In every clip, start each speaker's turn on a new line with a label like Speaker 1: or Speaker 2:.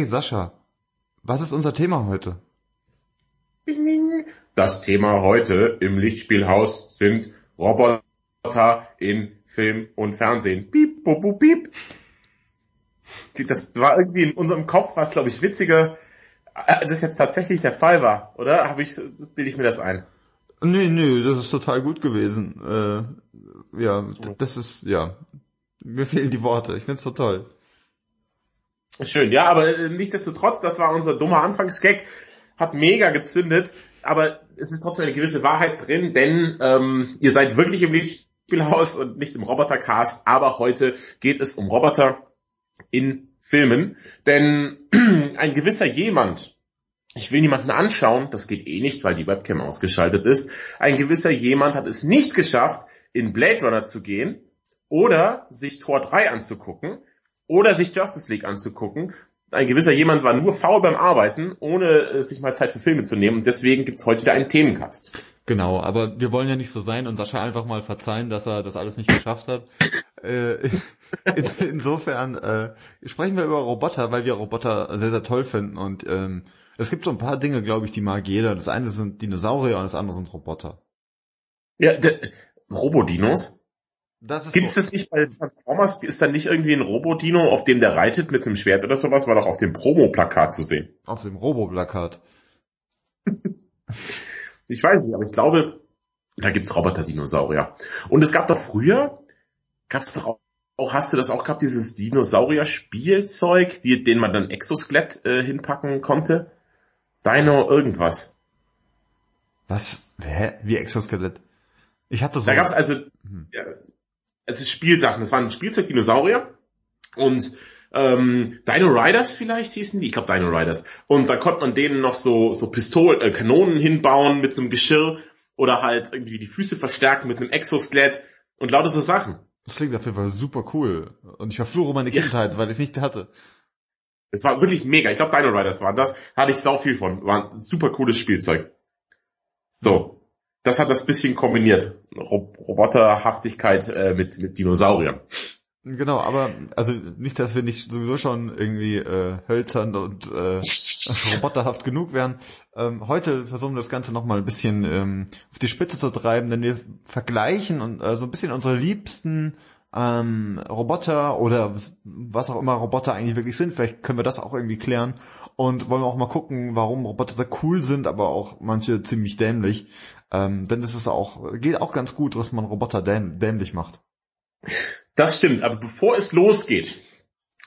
Speaker 1: Hey Sascha, was ist unser Thema heute?
Speaker 2: Das Thema heute im Lichtspielhaus sind Roboter in Film und Fernsehen. Piep, bup, bup, piep. Das war irgendwie in unserem Kopf, was glaube ich witziger, als es jetzt tatsächlich der Fall war, oder? Habe ich, bilde ich mir das ein?
Speaker 1: Nee, nee, das ist total gut gewesen. Äh, ja, das ist, ja, mir fehlen die Worte. Ich find's so toll.
Speaker 2: Schön, ja, aber äh, nichtsdestotrotz, das war unser dummer Anfangsgag, hat mega gezündet, aber es ist trotzdem eine gewisse Wahrheit drin, denn ähm, ihr seid wirklich im Lichtspielhaus und nicht im Robotercast, aber heute geht es um Roboter in Filmen, denn ein gewisser jemand, ich will niemanden anschauen, das geht eh nicht, weil die Webcam ausgeschaltet ist, ein gewisser jemand hat es nicht geschafft, in Blade Runner zu gehen oder sich Tor 3 anzugucken oder sich Justice League anzugucken. Ein gewisser jemand war nur faul beim Arbeiten, ohne äh, sich mal Zeit für Filme zu nehmen. Und deswegen gibt's heute wieder einen Themencast.
Speaker 1: Genau, aber wir wollen ja nicht so sein und Sascha einfach mal verzeihen, dass er das alles nicht geschafft hat. äh, in, insofern äh, sprechen wir über Roboter, weil wir Roboter sehr, sehr toll finden. Und ähm, es gibt so ein paar Dinge, glaube ich, die mag jeder. Das eine sind Dinosaurier und das andere sind Roboter.
Speaker 2: Ja, Robodinos?
Speaker 1: Das
Speaker 2: Gibt es das nicht bei Transformers? Ist da nicht irgendwie ein Robodino, auf dem der reitet mit einem Schwert oder sowas? War doch auf dem Promo-Plakat zu sehen.
Speaker 1: Auf dem Robo-Plakat.
Speaker 2: ich weiß nicht, aber ich glaube, da gibt's Roboter-Dinosaurier. Und es gab doch früher, gab's doch auch, auch, hast du das auch gehabt, dieses Dinosaurier-Spielzeug, die, den man dann Exoskelett äh, hinpacken konnte? Dino irgendwas.
Speaker 1: Was? Hä? Wie Exoskelett? Ich hatte so.
Speaker 2: Da gab's also, hm. ja, es ist Spielsachen. Das waren Spielzeug-Dinosaurier und ähm, Dino Riders vielleicht hießen die, ich glaube Dino Riders. Und da konnte man denen noch so so Pistolen, äh, Kanonen hinbauen mit so einem Geschirr oder halt irgendwie die Füße verstärken mit einem Exoskelett und lauter so Sachen.
Speaker 1: Das klingt auf jeden Fall super cool. Und ich verfluche meine Kindheit, ja. weil ich es nicht hatte.
Speaker 2: Es war wirklich mega. Ich glaube Dino Riders waren das. Hatte ich sau viel von. War ein super cooles Spielzeug. So das hat das bisschen kombiniert. Rob Roboterhaftigkeit äh, mit, mit Dinosauriern.
Speaker 1: Genau, aber also nicht, dass wir nicht sowieso schon irgendwie äh, hölzern und äh, roboterhaft genug wären. Ähm, heute versuchen wir das Ganze nochmal ein bisschen ähm, auf die Spitze zu treiben, denn wir vergleichen und äh, so ein bisschen unsere liebsten ähm, Roboter oder was auch immer Roboter eigentlich wirklich sind. Vielleicht können wir das auch irgendwie klären und wollen auch mal gucken, warum Roboter da cool sind, aber auch manche ziemlich dämlich. Ähm, denn es ist auch, geht auch ganz gut, was man Roboter däm dämlich macht.
Speaker 2: Das stimmt, aber bevor es losgeht,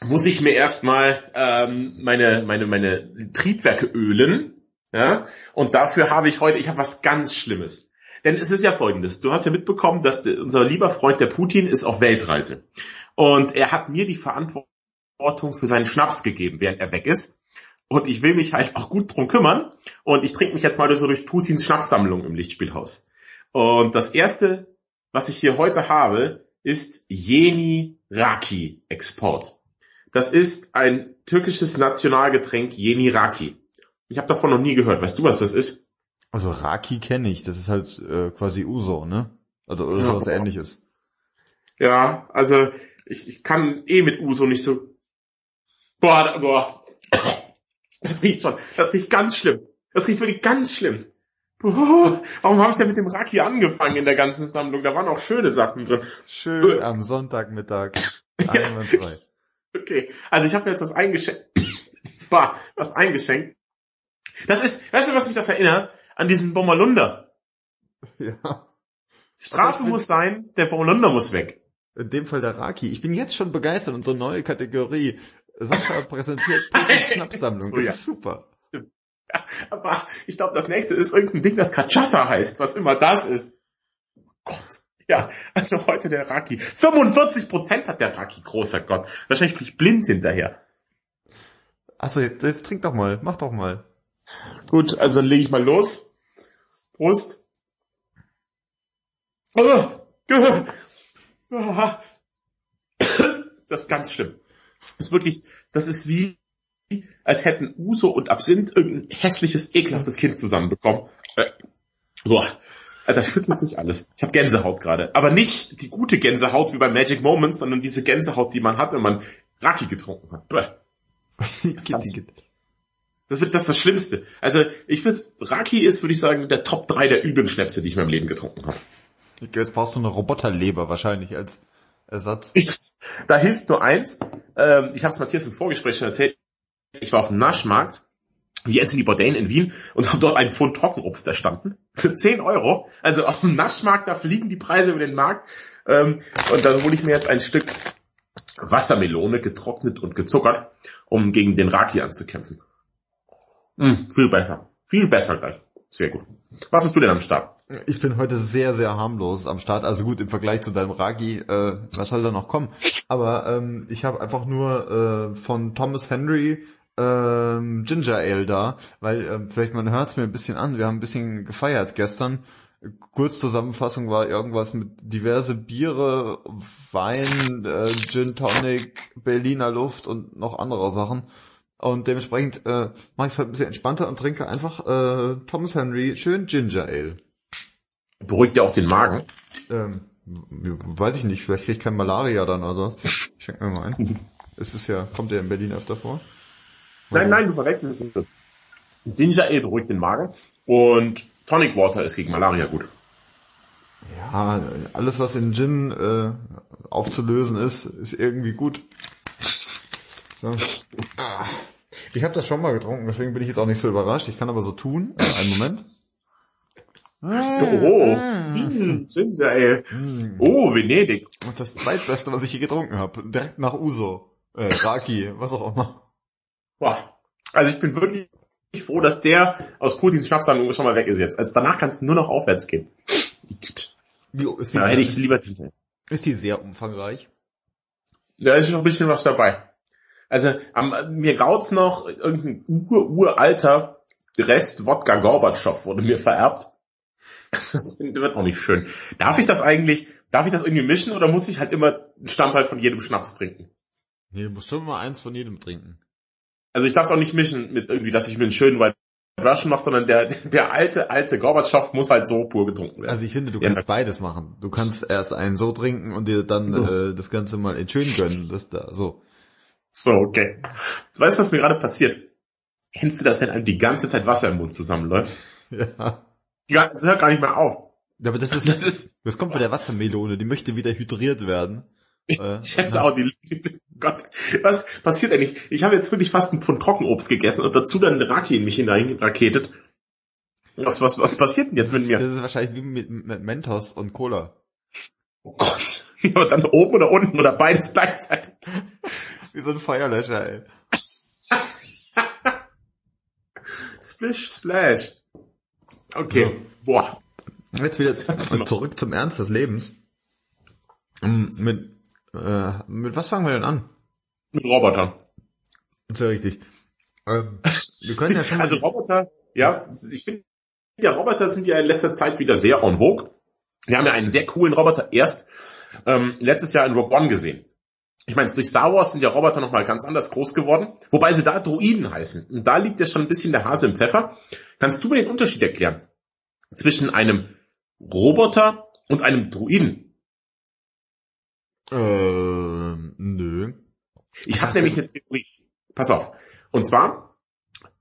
Speaker 2: muss ich mir erstmal ähm, meine, meine, meine Triebwerke ölen. Ja? Und dafür habe ich heute, ich habe was ganz Schlimmes. Denn es ist ja folgendes, du hast ja mitbekommen, dass der, unser lieber Freund der Putin ist auf Weltreise. Und er hat mir die Verantwortung für seinen Schnaps gegeben, während er weg ist. Und ich will mich halt auch gut drum kümmern. Und ich trinke mich jetzt mal so durch Putins Schnapssammlung im Lichtspielhaus. Und das erste, was ich hier heute habe, ist Yeni Raki Export. Das ist ein türkisches Nationalgetränk Yeni Raki. Ich habe davon noch nie gehört. Weißt du, was das ist?
Speaker 1: Also Raki kenne ich. Das ist halt äh, quasi Uso, ne? Oder, oder ja. sowas ähnliches.
Speaker 2: Ja, also ich, ich kann eh mit Uso nicht so. Boah, boah. Das riecht schon. Das riecht ganz schlimm. Das riecht wirklich ganz schlimm. Boah, warum habe ich denn mit dem Raki angefangen in der ganzen Sammlung? Da waren auch schöne Sachen drin.
Speaker 1: Schön am Sonntagmittag. Einwandfrei.
Speaker 2: okay, also ich habe mir jetzt was eingeschenkt. Bah, was eingeschenkt. Das ist, weißt du, was mich das erinnert? An diesen Bommerlunder. Ja. Strafe muss sein, der Bommerlunder muss weg.
Speaker 1: In dem Fall der Raki. Ich bin jetzt schon begeistert, unsere neue Kategorie. Sascha präsentiert Putins Schnapssammlung. So, das ja. ist super.
Speaker 2: Aber ich glaube, das nächste ist irgendein Ding, das Kachassa heißt, was immer das ist. Gott. Ja, also heute der Raki. 45 Prozent hat der Raki, großer Gott. Wahrscheinlich bin ich blind hinterher.
Speaker 1: Achso, jetzt, jetzt trink doch mal, mach doch mal.
Speaker 2: Gut, also dann lege ich mal los. Prost. Das ist ganz schlimm. Das ist wirklich, das ist wie, als hätten Uso und Absinth irgendein hässliches, ekelhaftes Kind zusammenbekommen. Äh, boah. Da schüttelt sich alles. Ich habe Gänsehaut gerade. Aber nicht die gute Gänsehaut wie bei Magic Moments, sondern diese Gänsehaut, die man hat, wenn man Raki getrunken hat. Bäh. Das, das wird das, ist das Schlimmste. Also ich würde, Raki ist, würde ich sagen, der Top 3 der üblen Schnäpse, die ich in meinem Leben getrunken habe.
Speaker 1: Jetzt brauchst du eine Roboterleber wahrscheinlich als Ersatz.
Speaker 2: Ich, da hilft nur eins. Ähm, ich habe es Matthias im Vorgespräch schon erzählt. Ich war auf dem Naschmarkt wie Anthony Bourdain in Wien und habe dort einen Pfund Trockenobst erstanden für 10 Euro. Also auf dem Naschmarkt, da fliegen die Preise über den Markt. Ähm, und dann hole ich mir jetzt ein Stück Wassermelone, getrocknet und gezuckert, um gegen den Raki anzukämpfen. Mm, viel besser. Viel besser gleich. Sehr gut. Was hast du denn am Start?
Speaker 1: Ich bin heute sehr, sehr harmlos am Start. Also gut, im Vergleich zu deinem Ragi, äh, was soll da noch kommen? Aber ähm, ich habe einfach nur äh, von Thomas Henry ähm, Ginger Ale da, weil ähm, vielleicht man hört es mir ein bisschen an. Wir haben ein bisschen gefeiert gestern. Kurzzusammenfassung war irgendwas mit diverse Biere, Wein, äh, Gin Tonic, Berliner Luft und noch andere Sachen. Und dementsprechend äh, mache ich es halt ein bisschen entspannter und trinke einfach äh, Thomas Henry schön Ginger Ale.
Speaker 2: Beruhigt ja auch den Magen?
Speaker 1: Ähm, weiß ich nicht, vielleicht kriege ich kein Malaria dann oder sowas. Ich schenke mir mal ein. Es ist ja, kommt der in Berlin öfter vor?
Speaker 2: Nein, nein, du verwechselst es. Ginger Ale beruhigt den Magen und Tonic Water ist gegen Malaria gut.
Speaker 1: Ja, alles was in Gin äh, aufzulösen ist, ist irgendwie gut. So. Ich habe das schon mal getrunken, deswegen bin ich jetzt auch nicht so überrascht. Ich kann aber so tun. Äh, einen Moment.
Speaker 2: Oh, mm. Ginger Ale. Mm. Oh, Venedig.
Speaker 1: Das zweitbeste, was ich hier getrunken habe. Direkt nach Uso. Äh, Raki, was auch immer.
Speaker 2: Boah. Also ich bin wirklich froh, dass der aus Putins Schnapssammlung schon mal weg ist jetzt. Also danach kann es nur noch aufwärts gehen.
Speaker 1: Wie, ist die,
Speaker 2: da hätte ich lieber
Speaker 1: Ist die sehr umfangreich?
Speaker 2: Da ist noch ein bisschen was dabei. Also am, mir gaut's noch irgendein ur, uralter Rest Wodka Gorbatschow wurde mir vererbt. Das wird auch nicht schön. Darf ich das eigentlich, darf ich das irgendwie mischen oder muss ich halt immer einen Stammteil von jedem Schnaps trinken?
Speaker 1: Nee, du musst schon mal eins von jedem trinken.
Speaker 2: Also ich darf es auch nicht mischen mit irgendwie, dass ich mir einen schönen White Russian mache, sondern der, der alte, alte Gorbatschow muss halt so pur getrunken werden.
Speaker 1: Also ich finde, du kannst ja. beides machen. Du kannst erst einen so trinken und dir dann oh. äh, das Ganze mal in schön gönnen. Das da, so.
Speaker 2: So, okay. Du weißt, was mir gerade passiert? Kennst du das, wenn einem die ganze Zeit Wasser im Mund zusammenläuft? Ja. Ja, das hört gar nicht mehr auf.
Speaker 1: Ja, aber das ist, das ist, das kommt von der Wassermelone, die möchte wieder hydriert werden.
Speaker 2: Äh, jetzt auch die Gott, was passiert eigentlich? Ich habe jetzt wirklich fast ein Pfund Trockenobst gegessen und dazu dann Raki in mich hineinraketet. Was, was, was passiert denn jetzt
Speaker 1: mit
Speaker 2: mir?
Speaker 1: Das ist wahrscheinlich wie mit, mit Mentos und Cola.
Speaker 2: Oh Gott. Ja, aber dann oben oder unten oder beides gleichzeitig.
Speaker 1: Wie so ein Feuerlöscher, ey.
Speaker 2: Splish, splash. Okay. So. Boah.
Speaker 1: Jetzt wieder zurück zum Ernst des Lebens. Mm, mit äh, mit was fangen wir denn an?
Speaker 2: Mit Robotern.
Speaker 1: Das ist ja richtig. Ähm, wir können ja schon
Speaker 2: also Roboter, ja, ich finde, ja, Roboter sind ja in letzter Zeit wieder sehr en vogue. Wir haben ja einen sehr coolen Roboter erst ähm, letztes Jahr in Rogue One gesehen. Ich meine, durch Star Wars sind ja Roboter nochmal ganz anders groß geworden, wobei sie da Droiden heißen. Und da liegt ja schon ein bisschen der Hase im Pfeffer. Kannst du mir den Unterschied erklären zwischen einem Roboter und einem Droiden?
Speaker 1: Äh, nö.
Speaker 2: Ich habe nämlich eine Theorie. Pass auf. Und zwar,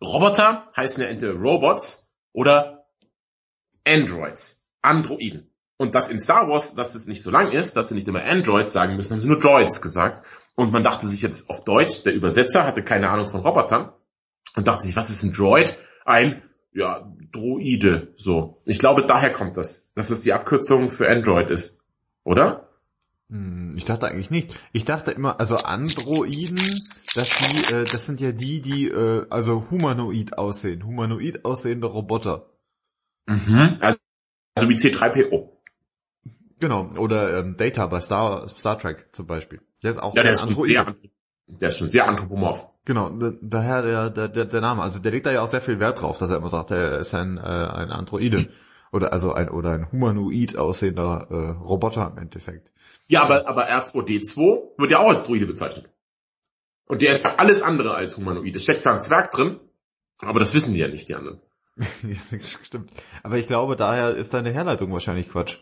Speaker 2: Roboter heißen ja entweder Robots oder Androids. Androiden. Und das in Star Wars, dass es nicht so lang ist, dass sie nicht immer Androids sagen müssen, haben sie nur Droids gesagt. Und man dachte sich jetzt auf Deutsch, der Übersetzer hatte keine Ahnung von Robotern und dachte sich, was ist ein Droid? Ein, ja, Droide, so. Ich glaube, daher kommt das, dass es die Abkürzung für Android ist. Oder?
Speaker 1: Hm, ich dachte eigentlich nicht. Ich dachte immer, also Androiden, dass die, äh, das sind ja die, die äh, also humanoid aussehen, humanoid aussehende Roboter.
Speaker 2: Mhm. Also, also wie C3PO.
Speaker 1: Genau, oder ähm, Data bei Star, Star Trek zum Beispiel.
Speaker 2: Der ist auch ja, der ist Android. Sehr, der ist schon sehr anthropomorph.
Speaker 1: Genau, daher der, der, der, der Name. Also der legt da ja auch sehr viel Wert drauf, dass er immer sagt, er ist ein, äh, ein Androide. Oder also ein oder ein humanoid aussehender äh, Roboter im Endeffekt.
Speaker 2: Ja, aber, aber R2D2 wird ja auch als Druide bezeichnet. Und der ist ja alles andere als humanoid. Es steckt zwar ein Zwerg drin, aber das wissen die ja nicht, die anderen.
Speaker 1: Stimmt. Aber ich glaube, daher ist deine Herleitung wahrscheinlich Quatsch.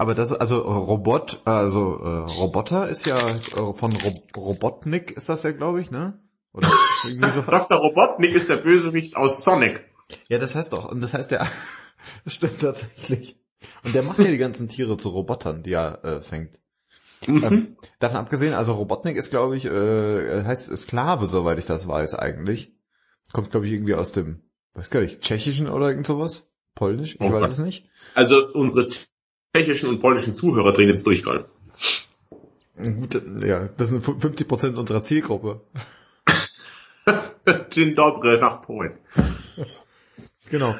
Speaker 1: Aber das, also Robot, also äh, Roboter ist ja äh, von Ro Robotnik ist das ja, glaube ich, ne?
Speaker 2: Oder irgendwie sowas. Dr. Robotnik ist der Bösewicht aus Sonic.
Speaker 1: Ja, das heißt doch. Und das heißt ja, das stimmt tatsächlich. Und der macht ja die ganzen Tiere zu Robotern, die er äh, fängt. Mhm. Ähm, davon abgesehen, also Robotnik ist, glaube ich, äh, heißt Sklave, soweit ich das weiß eigentlich. Kommt, glaube ich, irgendwie aus dem, weiß gar nicht, Tschechischen oder irgend sowas? Polnisch? Ich oh weiß es nicht.
Speaker 2: Also unsere tschechischen und polnischen Zuhörer drehen jetzt durch gerade.
Speaker 1: Gut, ja, das sind 50 Prozent unserer Zielgruppe.
Speaker 2: Dzień dobry nach Polen.
Speaker 1: Genau.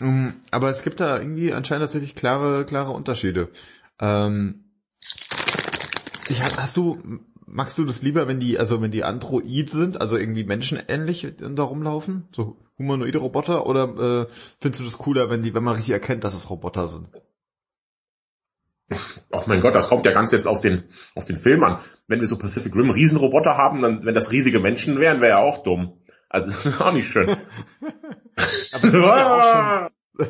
Speaker 1: Mm, aber es gibt da irgendwie anscheinend tatsächlich klare, klare Unterschiede. Ähm, ich, hast du, magst du das lieber, wenn die, also wenn die Android sind, also irgendwie menschenähnlich da rumlaufen? So humanoide Roboter? Oder äh, findest du das cooler, wenn die, wenn man richtig erkennt, dass es Roboter sind?
Speaker 2: Ach mein Gott, das kommt ja ganz jetzt auf den, auf den Film an. Wenn wir so Pacific Rim Riesenroboter haben, dann, wenn das riesige Menschen wären, wäre ja auch dumm. Also das ist auch nicht schön. Aber
Speaker 1: ja auch schon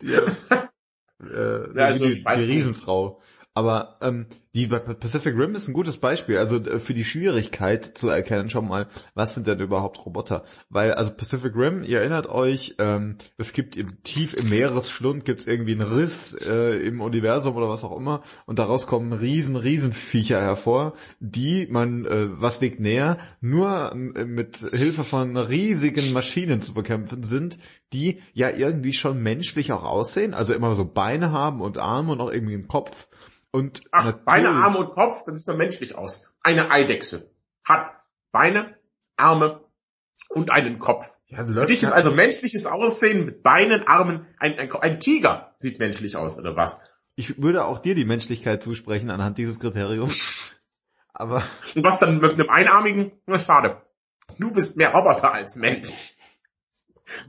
Speaker 1: die, äh, ja, also, die, die Riesenfrau. Aber ähm, die Pacific Rim ist ein gutes Beispiel, also äh, für die Schwierigkeit zu erkennen schon mal, was sind denn überhaupt Roboter? Weil also Pacific Rim, ihr erinnert euch, ähm, es gibt im, tief im Meeresschlund gibt es irgendwie einen Riss äh, im Universum oder was auch immer. Und daraus kommen riesen, riesen Viecher hervor, die man, äh, was liegt näher, nur äh, mit Hilfe von riesigen Maschinen zu bekämpfen sind, die ja irgendwie schon menschlich auch aussehen, also immer so Beine haben und Arme und auch irgendwie einen Kopf und
Speaker 2: Ach, Beine, Arme und Kopf, das sieht doch menschlich aus. Eine Eidechse hat Beine, Arme und einen Kopf. Ja, Für dich ist also menschliches Aussehen mit Beinen, Armen, ein, ein, ein Tiger sieht menschlich aus, oder was?
Speaker 1: Ich würde auch dir die Menschlichkeit zusprechen anhand dieses Kriteriums. Aber.
Speaker 2: Und was dann mit einem Einarmigen? Na, schade. Du bist mehr Roboter als Mensch.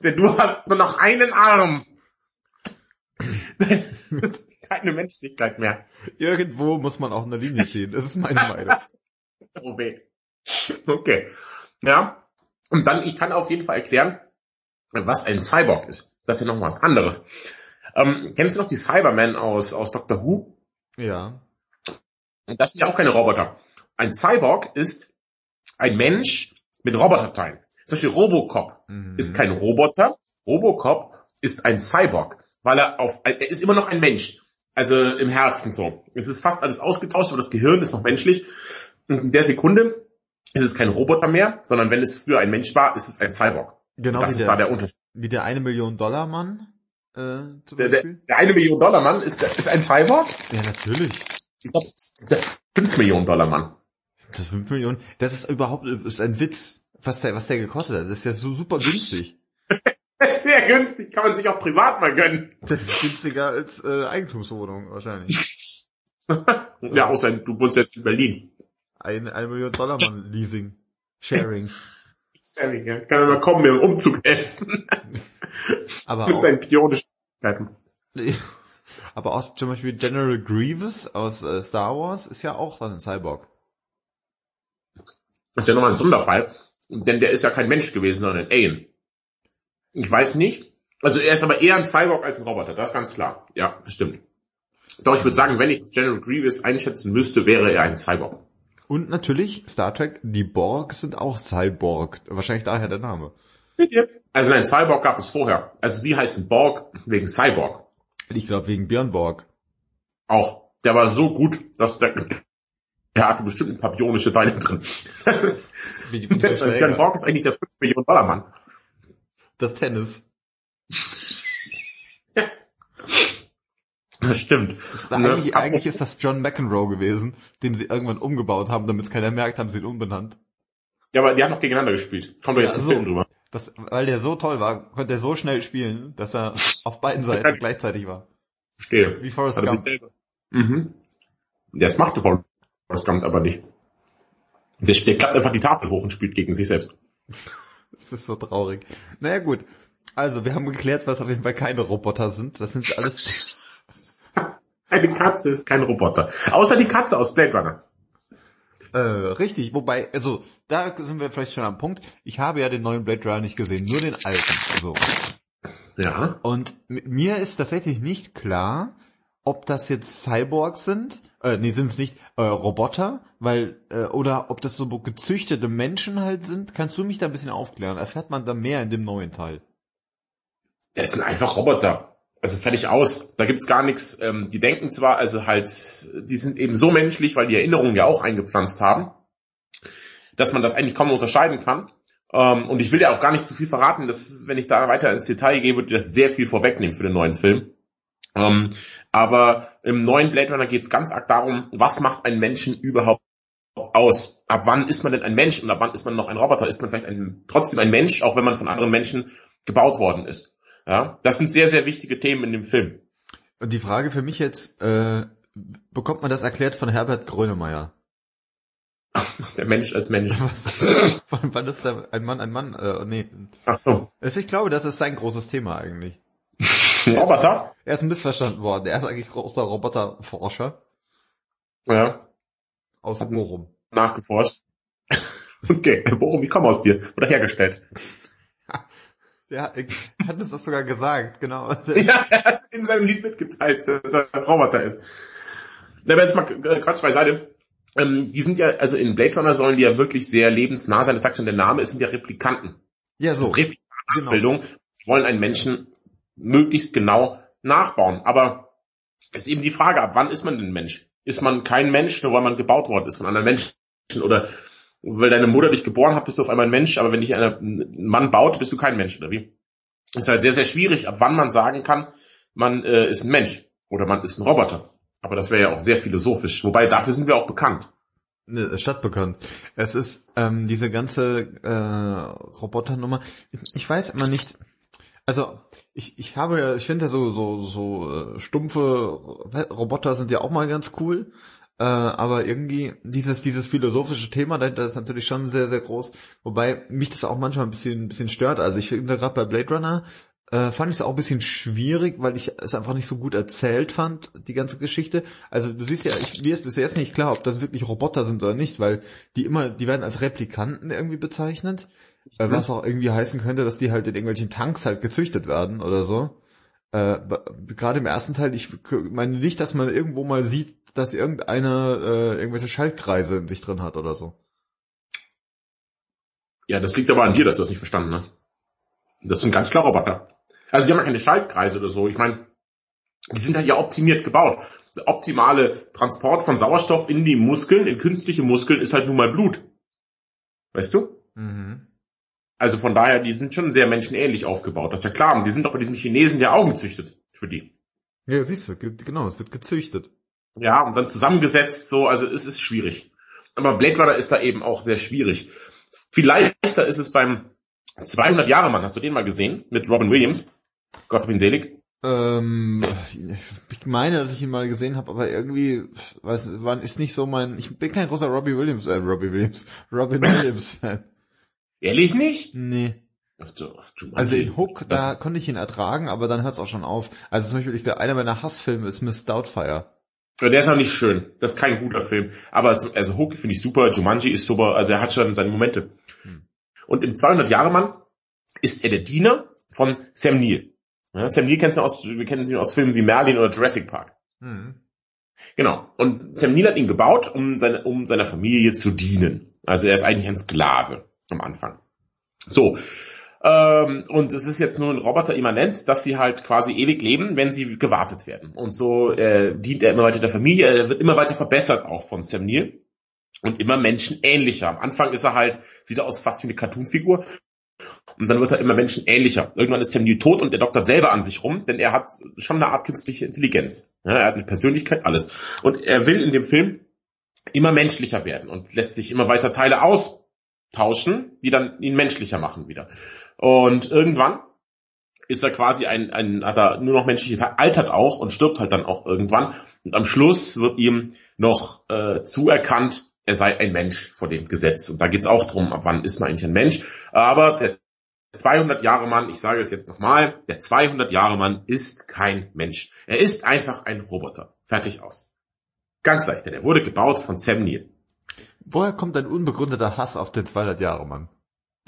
Speaker 2: Denn du hast nur noch einen Arm. keine Menschlichkeit mehr.
Speaker 1: Irgendwo muss man auch eine Linie ziehen. Das ist meine Meinung.
Speaker 2: oh weh. Okay. Ja. Und dann, ich kann auf jeden Fall erklären, was ein Cyborg ist. Das ist ja noch was anderes. Ähm, kennst du noch die Cybermen aus, aus Doctor Who?
Speaker 1: Ja.
Speaker 2: Und das sind ja auch keine Roboter. Ein Cyborg ist ein Mensch mit Roboterteilen. Zum Beispiel Robocop mhm. ist kein Roboter. Robocop ist ein Cyborg weil er auf, er ist immer noch ein Mensch. Also im Herzen so. Es ist fast alles ausgetauscht, aber das Gehirn ist noch menschlich. Und in der Sekunde ist es kein Roboter mehr, sondern wenn es früher ein Mensch war, ist es ein Cyborg.
Speaker 1: Genau, das ist der, da der Unterschied. Wie der eine Million Dollar Mann.
Speaker 2: Äh, zum der, der, der eine Million Dollar Mann ist, ist ein Cyborg?
Speaker 1: Ja, natürlich.
Speaker 2: Ich glaube, das ist der 5 Millionen Dollar Mann.
Speaker 1: Das 5 Millionen? Das ist überhaupt ist ein Witz, was der, was der gekostet hat. Das ist ja so super günstig.
Speaker 2: Sehr günstig, kann man sich auch privat mal gönnen.
Speaker 1: Das ist günstiger als äh, Eigentumswohnung wahrscheinlich.
Speaker 2: ja, außer du wohnst jetzt in Berlin.
Speaker 1: Ein, ein Million Dollar Mann Leasing. Sharing.
Speaker 2: Sharing, ja. Kann man mal kommen, mir im Umzug helfen.
Speaker 1: Aber
Speaker 2: Mit
Speaker 1: auch,
Speaker 2: seinen pionischen
Speaker 1: Aber auch zum Beispiel General Grievous aus äh, Star Wars ist ja auch dann ein Cyborg.
Speaker 2: Das ist ja nochmal ein Sonderfall. Denn der ist ja kein Mensch gewesen, sondern ein Alien. Ich weiß nicht. Also er ist aber eher ein Cyborg als ein Roboter, das ist ganz klar. Ja, bestimmt. Doch ich würde sagen, wenn ich General Grievous einschätzen müsste, wäre er ein Cyborg.
Speaker 1: Und natürlich, Star Trek, die Borg sind auch Cyborg. Wahrscheinlich daher der Name.
Speaker 2: Also nein, Cyborg gab es vorher. Also sie heißen Borg wegen Cyborg.
Speaker 1: Ich glaube wegen Björn Borg.
Speaker 2: Auch. Der war so gut, dass der, der hatte bestimmt ein paar bionische Teile drin. Björn Borg ist eigentlich der 5 Millionen Dollar Mann.
Speaker 1: Das Tennis.
Speaker 2: Das stimmt.
Speaker 1: Das eigentlich, eigentlich ist das John McEnroe gewesen, den sie irgendwann umgebaut haben, damit es keiner merkt, haben sie ihn umbenannt.
Speaker 2: Ja, aber die haben noch gegeneinander gespielt. Kommt doch jetzt ja, ein so, Film drüber.
Speaker 1: Das, weil der so toll war, konnte er so schnell spielen, dass er auf beiden Seiten gleichzeitig war.
Speaker 2: Verstehe.
Speaker 1: Wie Forrest Gump.
Speaker 2: Mhm. Das machte Forrest Gump aber nicht. Der, der klappt einfach die Tafel hoch und spielt gegen sich selbst.
Speaker 1: Das ist so traurig. Naja gut. Also, wir haben geklärt, was auf jeden Fall keine Roboter sind. Das sind alles...
Speaker 2: Eine Katze ist kein Roboter. Außer die Katze aus Blade Runner.
Speaker 1: Äh, richtig, wobei, also, da sind wir vielleicht schon am Punkt. Ich habe ja den neuen Blade Runner nicht gesehen, nur den alten. So.
Speaker 2: Ja.
Speaker 1: Und mir ist tatsächlich nicht klar, ob das jetzt Cyborgs sind, äh, nee, sind es nicht, äh, Roboter, weil, äh, oder ob das so gezüchtete Menschen halt sind. Kannst du mich da ein bisschen aufklären? Erfährt man da mehr in dem neuen Teil?
Speaker 2: Das sind einfach Roboter. Also fertig aus. Da gibt's gar nichts. Ähm, die denken zwar, also halt, die sind eben so menschlich, weil die Erinnerungen ja auch eingepflanzt haben, dass man das eigentlich kaum unterscheiden kann. Ähm, und ich will ja auch gar nicht zu viel verraten, dass, wenn ich da weiter ins Detail gehe, würde das sehr viel vorwegnehmen für den neuen Film. Ähm, aber im neuen Blade Runner geht es ganz arg darum, was macht ein Menschen überhaupt aus? Ab wann ist man denn ein Mensch und ab wann ist man noch ein Roboter? Ist man vielleicht ein, trotzdem ein Mensch, auch wenn man von anderen Menschen gebaut worden ist? Ja, das sind sehr, sehr wichtige Themen in dem Film.
Speaker 1: Und die Frage für mich jetzt, äh, bekommt man das erklärt von Herbert Grönemeyer?
Speaker 2: Der Mensch als Mensch. Was?
Speaker 1: Wann ist der ein Mann ein Mann? Äh, nee.
Speaker 2: Ach so.
Speaker 1: Also ich glaube, das ist sein großes Thema eigentlich.
Speaker 2: Roboter?
Speaker 1: Er ist missverstanden worden. Er ist eigentlich großer Roboterforscher.
Speaker 2: Ja.
Speaker 1: Aus Hat Bochum.
Speaker 2: Nachgeforscht. okay, Bochum, wie komm aus dir? Oder hergestellt.
Speaker 1: Ja, er hat uns das sogar gesagt, genau.
Speaker 2: ja, er hat in seinem Lied mitgeteilt, dass er ein Roboter ist. Na, aber jetzt mal Quatsch beiseite. Ähm, die sind ja, also in Blade Runner sollen die ja wirklich sehr lebensnah sein. Das sagt schon der Name, es sind ja Replikanten.
Speaker 1: Ja, so. Das
Speaker 2: ist Replikansbildung. Genau. Sie wollen einen Menschen möglichst genau nachbauen. Aber es ist eben die Frage, ab wann ist man denn Mensch? Ist man kein Mensch, nur weil man gebaut worden ist von anderen Menschen? Oder weil deine Mutter dich geboren hat, bist du auf einmal ein Mensch, aber wenn dich ein Mann baut, bist du kein Mensch, oder wie? ist halt sehr, sehr schwierig, ab wann man sagen kann, man äh, ist ein Mensch oder man ist ein Roboter. Aber das wäre ja auch sehr philosophisch. Wobei dafür sind wir auch bekannt.
Speaker 1: Stadtbekannt. Es ist ähm, diese ganze äh, Roboternummer. Ich weiß immer nicht. Also ich, ich habe ja, ich finde ja so so so äh, stumpfe Roboter sind ja auch mal ganz cool. Äh, aber irgendwie dieses dieses philosophische Thema dahinter ist natürlich schon sehr sehr groß. Wobei mich das auch manchmal ein bisschen ein bisschen stört. Also ich finde gerade bei Blade Runner äh, fand ich es auch ein bisschen schwierig, weil ich es einfach nicht so gut erzählt fand, die ganze Geschichte. Also du siehst ja, ich, mir ist bis jetzt nicht klar, ob das wirklich Roboter sind oder nicht, weil die immer, die werden als Replikanten irgendwie bezeichnet, äh, mhm. was auch irgendwie heißen könnte, dass die halt in irgendwelchen Tanks halt gezüchtet werden oder so. Äh, Gerade im ersten Teil, ich meine nicht, dass man irgendwo mal sieht, dass irgendeiner äh, irgendwelche Schaltkreise in sich drin hat oder so.
Speaker 2: Ja, das liegt aber an dir, dass du das nicht verstanden hast. Das sind ganz klar Roboter. Also die haben ja keine Schaltkreise oder so. Ich meine, die sind halt ja optimiert gebaut. Der optimale Transport von Sauerstoff in die Muskeln, in künstliche Muskeln, ist halt nun mal Blut. Weißt du? Mhm. Also von daher, die sind schon sehr menschenähnlich aufgebaut. Das ist ja klar. Und die sind doch bei diesem Chinesen der Augen züchtet für die.
Speaker 1: Ja, siehst du, genau, es wird gezüchtet.
Speaker 2: Ja, und dann zusammengesetzt so, also es ist schwierig. Aber Blade Runner ist da eben auch sehr schwierig. Viel leichter ist es beim 200 Jahre Mann. Hast du den mal gesehen? Mit Robin Williams? Gott hab ihn selig.
Speaker 1: Ähm, ich meine, dass ich ihn mal gesehen habe, aber irgendwie, weiß, wann ist nicht so mein. Ich bin kein großer Robbie Williams, äh, Robbie Williams, Robin Williams Fan.
Speaker 2: Ehrlich nicht?
Speaker 1: Nee.
Speaker 2: Also,
Speaker 1: also in Hook, da konnte ich ihn ertragen, aber dann hört's auch schon auf. Also zum Beispiel, ich glaube, einer meiner Hassfilme ist Miss Doubtfire.
Speaker 2: Der ist auch nicht schön. Das ist kein guter Film. Aber also Hook finde ich super, Jumanji ist super, also er hat schon seine Momente. Hm. Und im 200 Jahre Mann ist er der Diener von Sam Neill. Ja, Sam Neill kennst du aus, wir kennen ihn aus Filmen wie Merlin oder Jurassic Park. Mhm. Genau. Und Sam Neill hat ihn gebaut, um seine, um seiner Familie zu dienen. Also er ist eigentlich ein Sklave am Anfang. So. Ähm, und es ist jetzt nur ein Roboter immanent, dass sie halt quasi ewig leben, wenn sie gewartet werden. Und so äh, dient er immer weiter der Familie, er wird immer weiter verbessert auch von Sam Neill und immer menschenähnlicher. Am Anfang ist er halt, sieht er aus fast wie eine Cartoonfigur und dann wird er immer menschenähnlicher. Irgendwann ist Sam Neill tot und er doktert selber an sich rum, denn er hat schon eine Art künstliche Intelligenz. Ja, er hat eine Persönlichkeit, alles. Und er will in dem Film immer menschlicher werden und lässt sich immer weiter Teile austauschen, die dann ihn menschlicher machen wieder. Und irgendwann ist er quasi ein, ein hat er nur noch menschliche altert auch und stirbt halt dann auch irgendwann. Und am Schluss wird ihm noch äh, zuerkannt, er sei ein Mensch vor dem Gesetz. Und da geht's auch drum, ab wann ist man eigentlich ein Mensch. Aber der 200 Jahre Mann, ich sage es jetzt nochmal, der 200 Jahre Mann ist kein Mensch. Er ist einfach ein Roboter. Fertig aus. Ganz leicht, denn er wurde gebaut von Sam Neill.
Speaker 1: Woher kommt ein unbegründeter Hass auf den 200 Jahre Mann?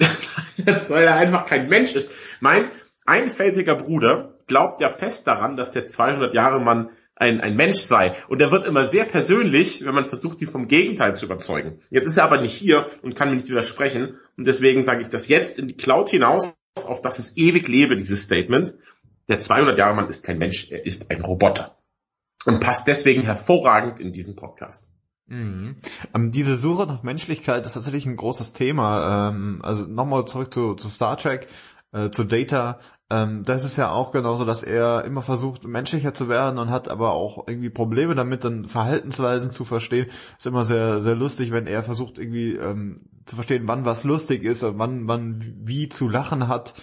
Speaker 2: Weil er einfach kein Mensch ist. Mein einfältiger Bruder glaubt ja fest daran, dass der 200 Jahre Mann ein, ein Mensch sei. Und er wird immer sehr persönlich, wenn man versucht, ihn vom Gegenteil zu überzeugen. Jetzt ist er aber nicht hier und kann mir nicht widersprechen. Und deswegen sage ich das jetzt in die Cloud hinaus, auf das es ewig lebe, dieses Statement. Der 200 Jahre Mann ist kein Mensch, er ist ein Roboter. Und passt deswegen hervorragend in diesen Podcast.
Speaker 1: Mhm. Ähm, diese Suche nach Menschlichkeit ist tatsächlich ein großes Thema. Ähm, also nochmal zurück zu, zu Star Trek, äh, zu Data. Ähm, das ist ja auch genauso, dass er immer versucht, menschlicher zu werden und hat aber auch irgendwie Probleme damit, dann Verhaltensweisen zu verstehen. Ist immer sehr, sehr lustig, wenn er versucht, irgendwie ähm, zu verstehen, wann was lustig ist wann man wie zu lachen hat.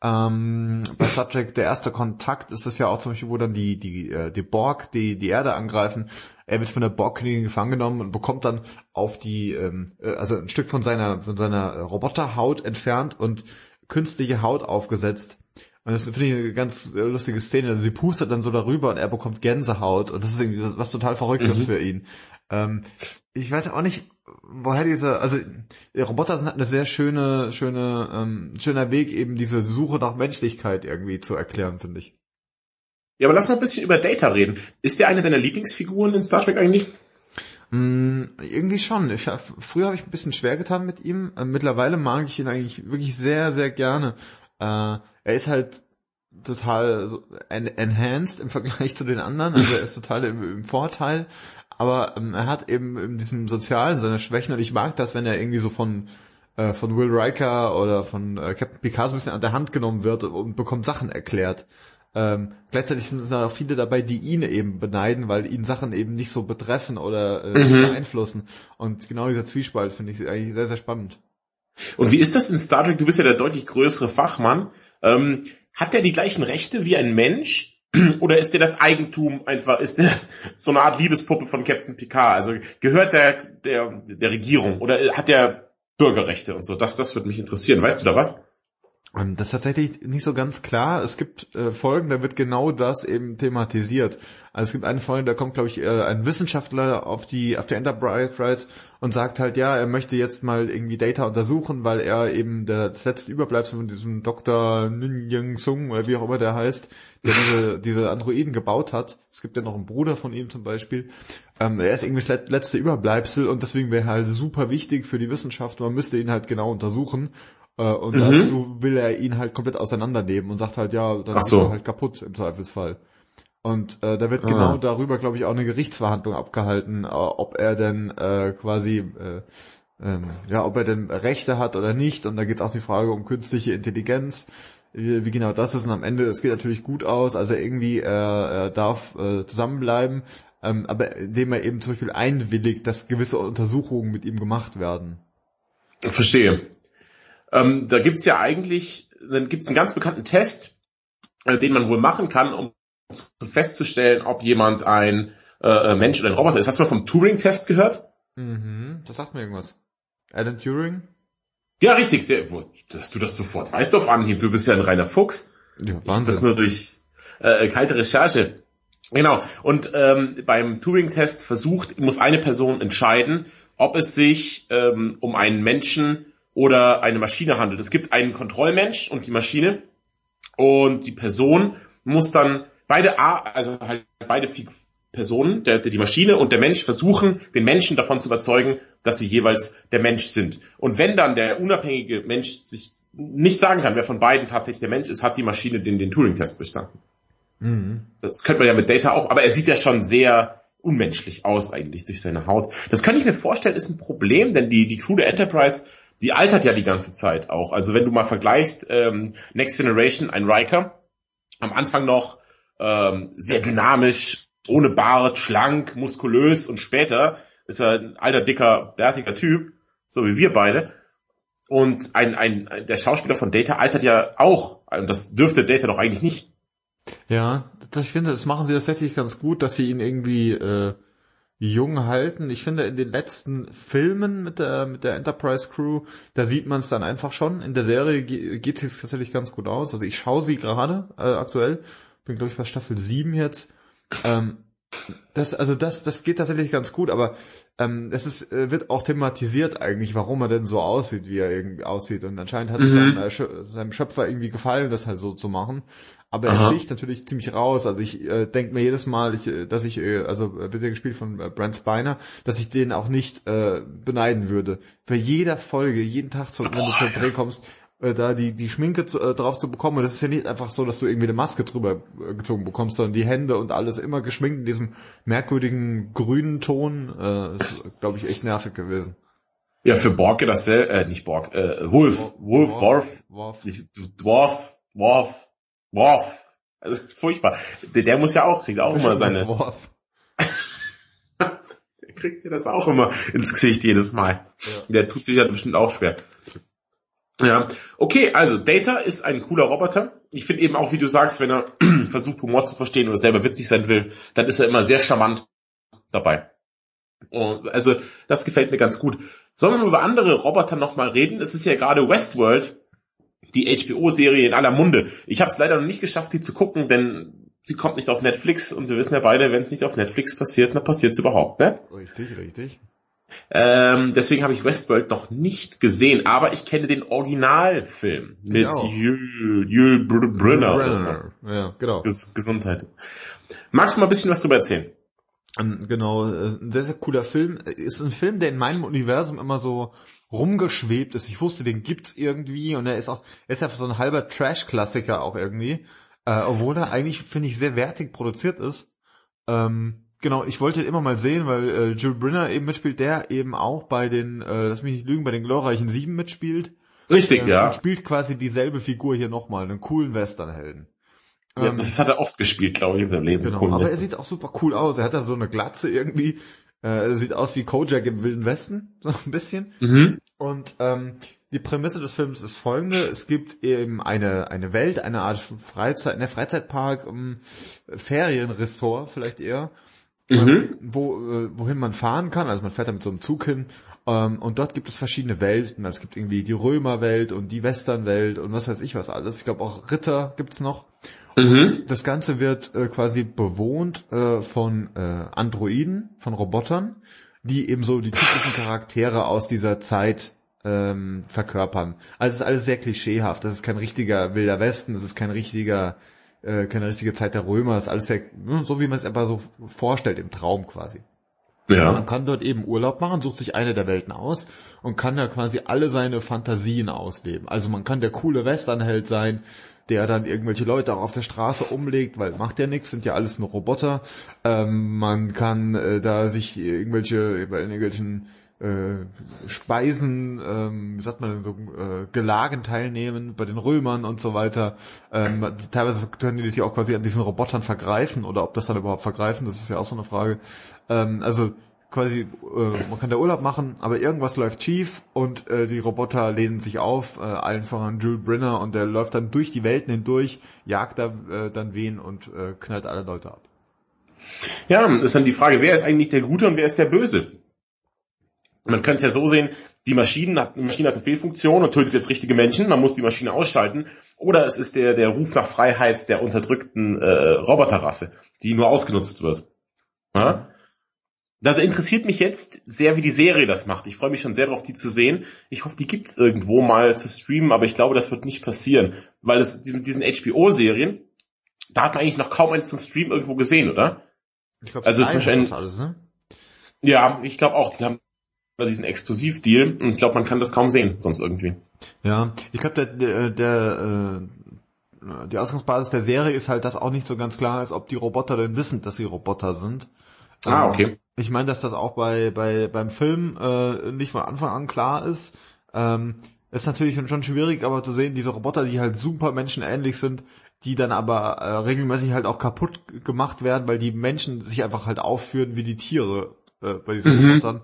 Speaker 1: Ähm, bei Subject, der erste Kontakt ist es ja auch zum Beispiel, wo dann die, die, äh, die Borg die, die Erde angreifen. Er wird von der Borg-Königin gefangen genommen und bekommt dann auf die, ähm, äh, also ein Stück von seiner, von seiner Roboterhaut entfernt und künstliche Haut aufgesetzt. Und das finde ich eine ganz lustige Szene. Also sie pustet dann so darüber und er bekommt Gänsehaut und das ist irgendwie was, was total Verrücktes mhm. für ihn. Ähm, ich weiß auch nicht, woher diese, also Roboter sind halt eine sehr schöne, schöne, ähm, schöner Weg, eben diese Suche nach Menschlichkeit irgendwie zu erklären, finde ich.
Speaker 2: Ja, aber lass noch ein bisschen über Data reden. Ist der eine deiner Lieblingsfiguren in Star Trek eigentlich?
Speaker 1: Mm, irgendwie schon. Ich, früher habe ich ein bisschen schwer getan mit ihm. Äh, mittlerweile mag ich ihn eigentlich wirklich sehr, sehr gerne. Äh, er ist halt total so enhanced im Vergleich zu den anderen. Also er ist total im, im Vorteil aber ähm, er hat eben in diesem Sozialen seine Schwächen und ich mag das, wenn er irgendwie so von äh, von Will Riker oder von äh, Captain Picard so ein bisschen an der Hand genommen wird und bekommt Sachen erklärt. Ähm, gleichzeitig sind es auch viele dabei, die ihn eben beneiden, weil ihn Sachen eben nicht so betreffen oder äh, mhm. beeinflussen. Und genau dieser Zwiespalt finde ich eigentlich sehr, sehr spannend.
Speaker 2: Und wie ist das in Star Trek? Du bist ja der deutlich größere Fachmann. Ähm, hat der die gleichen Rechte wie ein Mensch? Oder ist dir das Eigentum einfach, ist der so eine Art Liebespuppe von Captain Picard? Also gehört der, der, der Regierung oder hat der Bürgerrechte und so? Das, das würde mich interessieren. Weißt du da was?
Speaker 1: Das ist tatsächlich nicht so ganz klar. Es gibt äh, Folgen, da wird genau das eben thematisiert. Also es gibt eine Folge, da kommt, glaube ich, äh, ein Wissenschaftler auf die auf die Enterprise und sagt halt, ja, er möchte jetzt mal irgendwie Data untersuchen, weil er eben der, das letzte Überbleibsel von diesem Dr. Nguyen Sung oder wie auch immer der heißt, der diese, diese Androiden gebaut hat. Es gibt ja noch einen Bruder von ihm zum Beispiel. Ähm, er ist irgendwie das letzte Überbleibsel und deswegen wäre halt super wichtig für die Wissenschaft. Man müsste ihn halt genau untersuchen. Äh, und mhm. dazu will er ihn halt komplett auseinandernehmen und sagt halt, ja, dann
Speaker 2: so. ist er
Speaker 1: halt kaputt im Zweifelsfall. Und äh, da wird ah. genau darüber, glaube ich, auch eine Gerichtsverhandlung abgehalten, äh, ob er denn äh, quasi äh, ähm, ja, ob er denn Rechte hat oder nicht. Und da geht es auch die Frage um künstliche Intelligenz, wie, wie, genau das ist. Und am Ende, es geht natürlich gut aus, also irgendwie äh, er darf äh, zusammenbleiben, ähm, aber indem er eben zum Beispiel einwilligt, dass gewisse Untersuchungen mit ihm gemacht werden.
Speaker 2: Verstehe. Ähm, da gibt's ja eigentlich, dann gibt's einen ganz bekannten Test, äh, den man wohl machen kann, um festzustellen, ob jemand ein äh, Mensch oder ein Roboter ist. Hast du mal vom Turing-Test gehört?
Speaker 1: Mhm, das sagt mir irgendwas. Alan Turing?
Speaker 2: Ja, richtig, sehr, wo, dass du das sofort weißt auf Anhieb. Du bist ja ein reiner Fuchs. Ja, Wahnsinn. Ich das nur durch äh, kalte Recherche. Genau. Und ähm, beim Turing-Test versucht, muss eine Person entscheiden, ob es sich ähm, um einen Menschen oder eine Maschine handelt. Es gibt einen Kontrollmensch und die Maschine und die Person muss dann beide A, also halt beide Personen, der, der, die Maschine und der Mensch versuchen, den Menschen davon zu überzeugen, dass sie jeweils der Mensch sind. Und wenn dann der unabhängige Mensch sich nicht sagen kann, wer von beiden tatsächlich der Mensch ist, hat die Maschine den, den Turing-Test bestanden. Mhm. Das könnte man ja mit Data auch, aber er sieht ja schon sehr unmenschlich aus eigentlich durch seine Haut. Das kann ich mir vorstellen, ist ein Problem, denn die, die Crew der Enterprise die altert ja die ganze Zeit auch. Also wenn du mal vergleichst, ähm, Next Generation, ein Riker, am Anfang noch ähm, sehr dynamisch, ohne Bart, schlank, muskulös und später ist er ein alter, dicker, bärtiger Typ, so wie wir beide. Und ein, ein, der Schauspieler von Data altert ja auch. Und das dürfte Data doch eigentlich nicht.
Speaker 1: Ja, ich finde, das machen sie tatsächlich ganz gut, dass sie ihn irgendwie äh, jung halten. Ich finde, in den letzten Filmen mit der, mit der Enterprise Crew, da sieht man es dann einfach schon. In der Serie geht es tatsächlich ganz gut aus. Also ich schaue sie gerade äh, aktuell. Bin, glaube ich, bei Staffel 7 jetzt. Ähm, Das, also das, das geht tatsächlich ganz gut, aber ähm, es ist, äh, wird auch thematisiert eigentlich, warum er denn so aussieht, wie er irgendwie aussieht. Und anscheinend hat es
Speaker 2: Mhm.
Speaker 1: seinem, äh, Schö- seinem Schöpfer irgendwie gefallen, das halt so zu machen. Aber er
Speaker 2: Aha.
Speaker 1: sticht natürlich ziemlich raus. Also ich äh, denke mir jedes Mal, ich, äh, dass ich, äh, also äh, wird ja gespielt von äh, Brent Spiner, dass ich den auch nicht äh, beneiden würde. Bei jeder Folge, jeden Tag, so, wenn du zum Dreh kommst, äh, da die, die Schminke zu, äh, drauf zu bekommen. Und das ist ja nicht einfach so, dass du irgendwie eine Maske drüber äh, gezogen bekommst, sondern die Hände und alles immer geschminkt in diesem merkwürdigen grünen Ton. Äh, ist, glaube ich, echt nervig gewesen.
Speaker 2: Ja, für Borg das äh, nicht Borg, äh, Wolf, Wolf, Worf,
Speaker 1: Worf.
Speaker 2: Dwarf, Worf, Worf. Also furchtbar. Der, der muss ja auch, kriegt auch immer seine,
Speaker 1: Worf.
Speaker 2: kriegt er das auch immer ins Gesicht jedes Mal.
Speaker 1: Ja.
Speaker 2: Der tut sich ja bestimmt auch schwer. Ja, okay, also Data ist ein cooler Roboter. Ich finde eben auch, wie du sagst, wenn er versucht, Humor zu verstehen oder selber witzig sein will, dann ist er immer sehr charmant dabei. Und also, das gefällt mir ganz gut. Sollen wir mal über andere Roboter nochmal reden? Es ist ja gerade Westworld, die HBO-Serie in aller Munde. Ich habe es leider noch nicht geschafft, die zu gucken, denn sie kommt nicht auf Netflix und wir wissen ja beide, wenn es nicht auf Netflix passiert, dann passiert es überhaupt nicht.
Speaker 1: Richtig, richtig.
Speaker 2: Ähm, deswegen habe ich Westworld noch nicht gesehen, aber ich kenne den Originalfilm mit
Speaker 1: auch.
Speaker 2: Jules, Jules Br Brünner.
Speaker 1: Ja, genau.
Speaker 2: Ges Gesundheit. Magst du mal ein bisschen was drüber erzählen?
Speaker 1: Ähm, Genau, äh, ein sehr, sehr cooler Film. Ist ein Film, der in meinem Universum immer so rumgeschwebt ist. Ich wusste, den gibt's irgendwie und er ist auch, er ist ja so ein halber Trash-Klassiker auch irgendwie. Äh, obwohl er eigentlich, finde ich, sehr wertig produziert ist. Ähm, genau, ich wollte ihn immer mal sehen, weil äh, Jules Brenner eben mitspielt, der eben auch bei den, äh, lass mich nicht lügen, bei den glorreichen Sieben mitspielt.
Speaker 2: Richtig,
Speaker 1: Ähm,
Speaker 2: ja.
Speaker 1: Und spielt quasi dieselbe Figur hier nochmal, einen coolen Westernhelden.
Speaker 2: ja.
Speaker 1: Ähm,
Speaker 2: Das hat er oft gespielt, glaube ich, in seinem Leben.
Speaker 1: Genau, aber er sieht auch super cool aus. Er hat da so eine Glatze irgendwie. Äh, er sieht aus wie Kojak im Wilden Westen, so ein bisschen.
Speaker 2: mhm.
Speaker 1: Und ähm, die Prämisse des Films ist folgende. Es gibt eben eine, eine Welt, eine Art Freizeit, ne, Freizeitpark, um, Ferienressort vielleicht eher,
Speaker 2: Mhm.
Speaker 1: wo, äh, wohin man fahren kann. Also man fährt da mit so einem Zug hin. Ähm, und dort gibt es verschiedene Welten. Also Es gibt irgendwie die Römerwelt und die Westernwelt und was weiß ich was alles. Ich glaube auch Ritter gibt's noch.
Speaker 2: Mhm.
Speaker 1: Das Ganze wird äh, quasi bewohnt äh, von äh, Androiden, von Robotern, die eben so die typischen Charaktere aus dieser Zeit ähm, verkörpern. Also es ist alles sehr klischeehaft. Das ist kein richtiger Wilder Westen, das ist kein richtiger, äh, keine richtige Zeit der Römer. Das ist alles sehr, ne, so wie man es einfach so vorstellt im Traum quasi.
Speaker 2: Ja.
Speaker 1: Man kann dort eben Urlaub machen, sucht sich eine der Welten aus und kann da quasi alle seine Fantasien ausleben. Also man kann der coole Westernheld sein, der dann irgendwelche Leute auch auf der Straße umlegt, weil macht ja nichts, sind ja alles nur Roboter. Ähm, man kann äh, da sich irgendwelche, bei irgendwelchen äh, Speisen, ähm, wie sagt man so, äh, Gelagen teilnehmen bei den Römern und so weiter. Ähm, teilweise können die sich auch quasi an diesen Robotern vergreifen oder ob das dann überhaupt vergreifen, das ist ja auch so eine Frage. Ähm, also quasi, äh, man kann da Urlaub machen, aber irgendwas läuft schief und äh, die Roboter lehnen sich auf, äh, allen voran Jules Brenner und der läuft dann durch die Welten hindurch, jagt da äh, dann wen und äh, knallt alle Leute ab.
Speaker 2: Ja, ist dann die Frage, wer ist eigentlich der Gute und wer ist der Böse? Man könnte ja so sehen, die Maschine hat, die Maschine hat eine Fehlfunktion und tötet jetzt richtige Menschen, man muss die Maschine ausschalten. Oder es ist der, der Ruf nach Freiheit der unterdrückten äh, Roboterrasse, die nur ausgenutzt wird. Ja? Da interessiert mich jetzt sehr, wie die Serie das macht. Ich freue mich schon sehr darauf, die zu sehen. Ich hoffe, die gibt's irgendwo mal zu streamen, aber ich glaube, das wird nicht passieren, weil es mit diesen HBO-Serien, da hat man eigentlich noch kaum einen zum Stream irgendwo gesehen, oder?
Speaker 1: Ich glaube,
Speaker 2: Also zum Beispiel ein-
Speaker 1: das alles, ne?
Speaker 2: Ja, ich glaube auch. Die haben diesen Exklusivdeal und ich glaube, man kann das kaum sehen, sonst irgendwie.
Speaker 1: Ja, ich glaube, der, der, der äh, die Ausgangsbasis der Serie ist halt, dass auch nicht so ganz klar ist, ob die Roboter denn wissen, dass sie Roboter sind.
Speaker 2: Ah,
Speaker 1: Ähm,
Speaker 2: okay.
Speaker 1: Ich meine, dass das auch bei, bei beim Film äh, nicht von Anfang an klar ist. Ähm, ist natürlich schon schwierig, aber zu sehen, diese Roboter, die halt super menschenähnlich sind, die dann aber äh, regelmäßig halt auch kaputt gemacht werden, weil die Menschen sich einfach halt aufführen wie die Tiere äh, bei diesen
Speaker 2: Mhm.
Speaker 1: Robotern.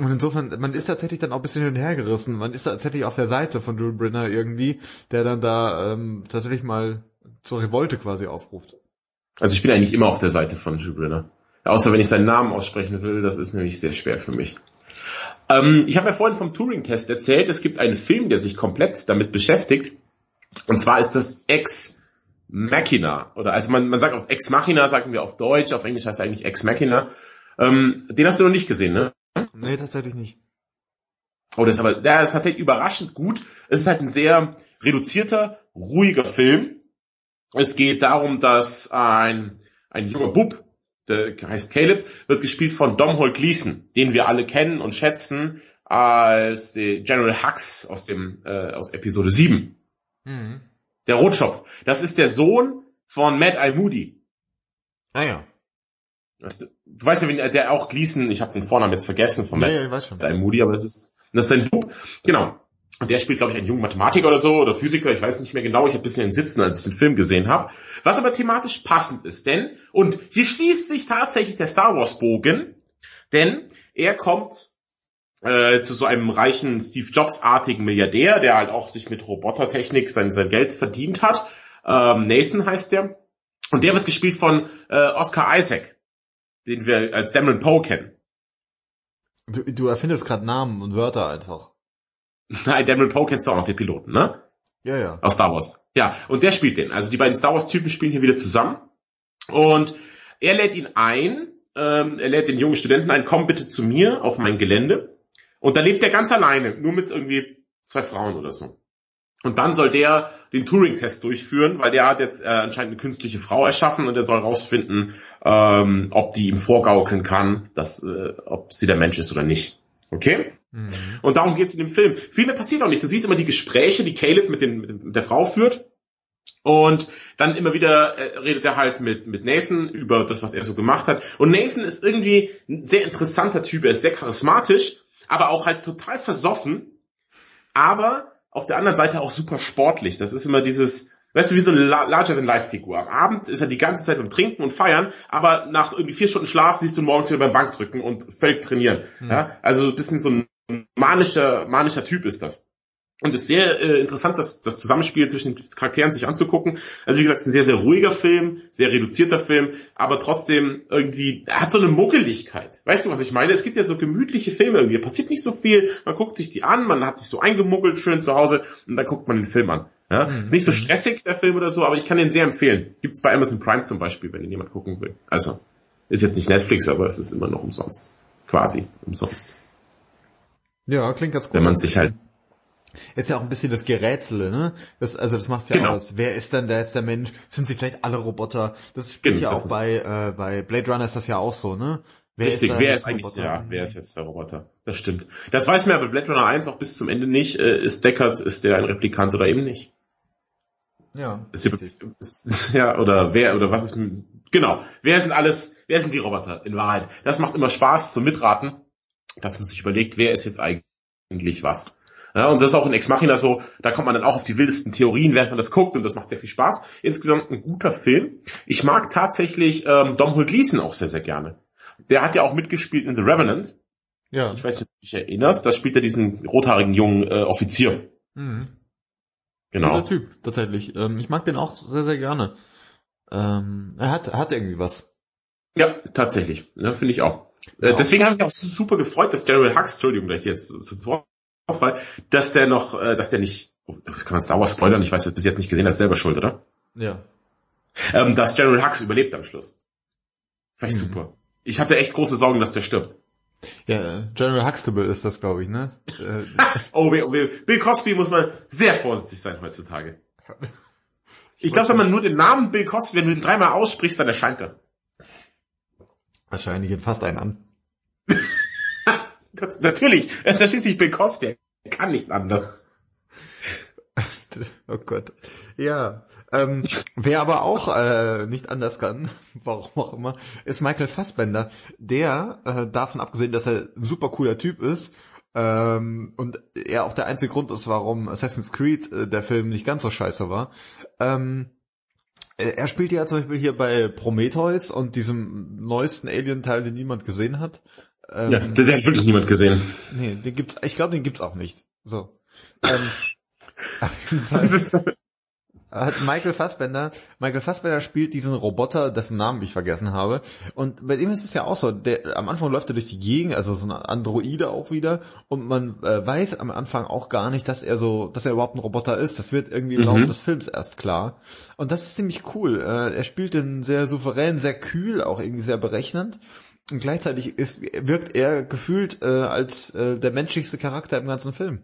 Speaker 1: Und insofern, man ist tatsächlich dann auch ein bisschen hin und her gerissen. Man ist tatsächlich auf der Seite von Jules Brenner irgendwie, der dann da ähm, tatsächlich mal zur Revolte quasi aufruft.
Speaker 2: Also ich bin eigentlich immer auf der Seite von Jules Brenner. Außer wenn ich seinen Namen aussprechen will, das ist nämlich sehr schwer für mich. Ähm, ich habe ja vorhin vom Turing-Test erzählt, es gibt einen Film, der sich komplett damit beschäftigt. Und zwar ist das X Machina. Oder also man, man sagt auch Ex Machina, sagen wir auf Deutsch, auf Englisch heißt er eigentlich Ex Machina. Ähm, den hast du noch nicht gesehen, ne?
Speaker 1: Nee, tatsächlich nicht.
Speaker 2: Oh, das ist aber, der ist tatsächlich überraschend gut. Es ist halt ein sehr reduzierter, ruhiger Film. Es geht darum, dass ein, ein junger Bub, der heißt Caleb, wird gespielt von Domhnall Gleeson, den wir alle kennen und schätzen als General Hux aus dem, äh, aus Episode 7. Mhm. Der Rotschopf. Das ist der Sohn von Matt Eye Moody.
Speaker 1: Ah ja.
Speaker 2: Du weißt ja, der auch Gleason, ich habe den Vornamen jetzt vergessen von
Speaker 1: Matt ja,
Speaker 2: Moody, aber das ist, das ist sein Bub. Genau. Und der spielt, glaube ich, einen jungen Mathematiker oder so, oder Physiker, ich weiß nicht mehr genau, ich habe ein bisschen in Sitzen, als ich den Film gesehen habe. Was aber thematisch passend ist, denn, und hier schließt sich tatsächlich der Star Wars Bogen, denn er kommt äh, zu so einem reichen Steve Jobs-artigen Milliardär, der halt auch sich mit Robotertechnik sein, sein Geld verdient hat. Ähm, Nathan heißt der. Und der wird gespielt von äh, Oscar Isaac, den wir als Dameron Poe kennen.
Speaker 1: Du, du erfindest gerade Namen und Wörter einfach.
Speaker 2: Nein, Dameron Poe kennst du auch noch, den Piloten, ne?
Speaker 1: Ja, ja.
Speaker 2: Aus Star Wars. Ja, und der spielt den. Also die beiden Star Wars-Typen spielen hier wieder zusammen. Und er lädt ihn ein, ähm, er lädt den jungen Studenten ein, komm bitte zu mir auf mein Gelände. Und da lebt er ganz alleine, nur mit irgendwie zwei Frauen oder so. Und dann soll der den Turing-Test durchführen, weil der hat jetzt äh, anscheinend eine künstliche Frau erschaffen und er soll rausfinden, ähm, ob die ihm vorgaukeln kann, dass, äh, ob sie der Mensch ist oder nicht. Okay? Mhm. Und darum geht's in dem Film. Viel mehr passiert auch nicht. Du siehst immer die Gespräche, die Caleb mit, den, mit der Frau führt. Und dann immer wieder äh, redet er halt mit, mit Nathan über das, was er so gemacht hat. Und Nathan ist irgendwie ein sehr interessanter Typ. Er ist sehr charismatisch, aber auch halt total versoffen. Aber auf der anderen Seite auch super sportlich. Das ist immer dieses, weißt du, wie so eine Larger-than-Life-Figur. Am Abend ist er die ganze Zeit beim Trinken und Feiern, aber nach irgendwie vier Stunden Schlaf siehst du morgens wieder beim Bankdrücken und völlig trainieren. Mhm. Ja? Also ein bisschen so ein manischer, manischer Typ ist das. Und es ist sehr äh, interessant, das, das Zusammenspiel zwischen den Charakteren sich anzugucken. Also wie gesagt, es ist ein sehr, sehr ruhiger Film, sehr reduzierter Film, aber trotzdem irgendwie, er hat so eine Muckeligkeit. Weißt du, was ich meine? Es gibt ja so gemütliche Filme irgendwie, da passiert nicht so viel, man guckt sich die an, man hat sich so eingemuggelt schön zu Hause und dann guckt man den Film an. Ja? Mhm. Ist nicht so stressig, der Film oder so, aber ich kann den sehr empfehlen. Gibt's bei Amazon Prime zum Beispiel, wenn ihn jemand gucken will. Also, ist jetzt nicht Netflix, aber es ist immer noch umsonst. Quasi umsonst.
Speaker 1: Ja, klingt ganz gut.
Speaker 2: Wenn man sich halt
Speaker 1: ist ja auch ein bisschen das Gerätsel, ne? Das, also das macht's ja genau. aus. Wer ist denn der ist der Mensch? Sind sie vielleicht alle Roboter? Das spielt genau, ja auch bei, äh, bei Blade Runner ist das ja auch so, ne?
Speaker 2: Wer Richtig, ist wer ist eigentlich, Roboter? ja, wer ist jetzt der Roboter? Das stimmt. Das weiß man ja bei Blade Runner 1 auch bis zum Ende nicht. Äh, ist Deckard, ist der ein Replikant oder eben nicht?
Speaker 1: Ja.
Speaker 2: Ist, ist, ja, oder wer, oder was ist, genau. Wer sind alles, wer sind die Roboter in Wahrheit? Das macht immer Spaß zum Mitraten, dass man sich überlegt, wer ist jetzt eigentlich was. Ja, und das ist auch in Ex Machina so, da kommt man dann auch auf die wildesten Theorien, während man das guckt und das macht sehr viel Spaß. Insgesamt ein guter Film. Ich mag tatsächlich ähm, Domhnall Gleeson auch sehr, sehr gerne. Der hat ja auch mitgespielt in The Revenant. Ja. Ich weiß nicht, ob du dich erinnerst, da spielt er diesen rothaarigen jungen äh, Offizier. Mhm.
Speaker 1: Genau. Guter Typ, tatsächlich. Ähm, ich mag den auch sehr, sehr gerne. Ähm, er hat, hat irgendwie was.
Speaker 2: Ja, tatsächlich. Ja, Finde ich auch. Äh, ja. deswegen habe ich mich auch super gefreut, dass General Hux, Entschuldigung, gleich jetzt zu Wort Ausfall, dass der noch, äh, dass der nicht, oh, das kann man Star Wars spoilern, ich weiß, bis jetzt nicht gesehen, das ist selber schuld, oder?
Speaker 1: Ja.
Speaker 2: Ähm, dass General Hux überlebt am Schluss. Ich mhm. super. Ich hatte echt große Sorgen, dass der stirbt.
Speaker 1: Ja, General Huxtable ist das, glaube ich, ne?
Speaker 2: Äh, oh, Bill Cosby muss man sehr vorsichtig sein heutzutage. Ich glaube, wenn man nur den Namen Bill Cosby, wenn du ihn dreimal aussprichst, dann erscheint er.
Speaker 1: Wahrscheinlich in fast einen an.
Speaker 2: Das, natürlich, es ist schließlich Bill Cosby. Er kann nicht anders.
Speaker 1: Oh Gott. Ja. Ähm, wer aber auch äh, nicht anders kann, warum auch immer, ist Michael Fassbender. Der, äh, davon abgesehen, dass er ein super cooler Typ ist, ähm, und er auch der einzige Grund ist, warum Assassin's Creed äh, der Film nicht ganz so scheiße war. Ähm, äh, er spielt ja zum Beispiel hier bei Prometheus und diesem neuesten Alien-Teil, den niemand gesehen hat.
Speaker 2: Ähm, ja, den, den hat wirklich niemand gesehen.
Speaker 1: Nee, den gibt's, ich glaube, den gibt's auch nicht. So. Ähm, auf jeden Fall. hat Michael Fassbender, Michael Fassbender spielt diesen Roboter, dessen Namen ich vergessen habe. Und bei dem ist es ja auch so, der, am Anfang läuft er durch die Gegend, also so eine Androide auch wieder, und man äh, weiß am Anfang auch gar nicht, dass er so, dass er überhaupt ein Roboter ist. Das wird irgendwie im mhm. Laufe des Films erst klar. Und das ist ziemlich cool. Äh, er spielt den sehr souverän, sehr kühl, auch irgendwie sehr berechnend. Und gleichzeitig ist, wirkt er gefühlt äh, als äh, der menschlichste Charakter im ganzen Film.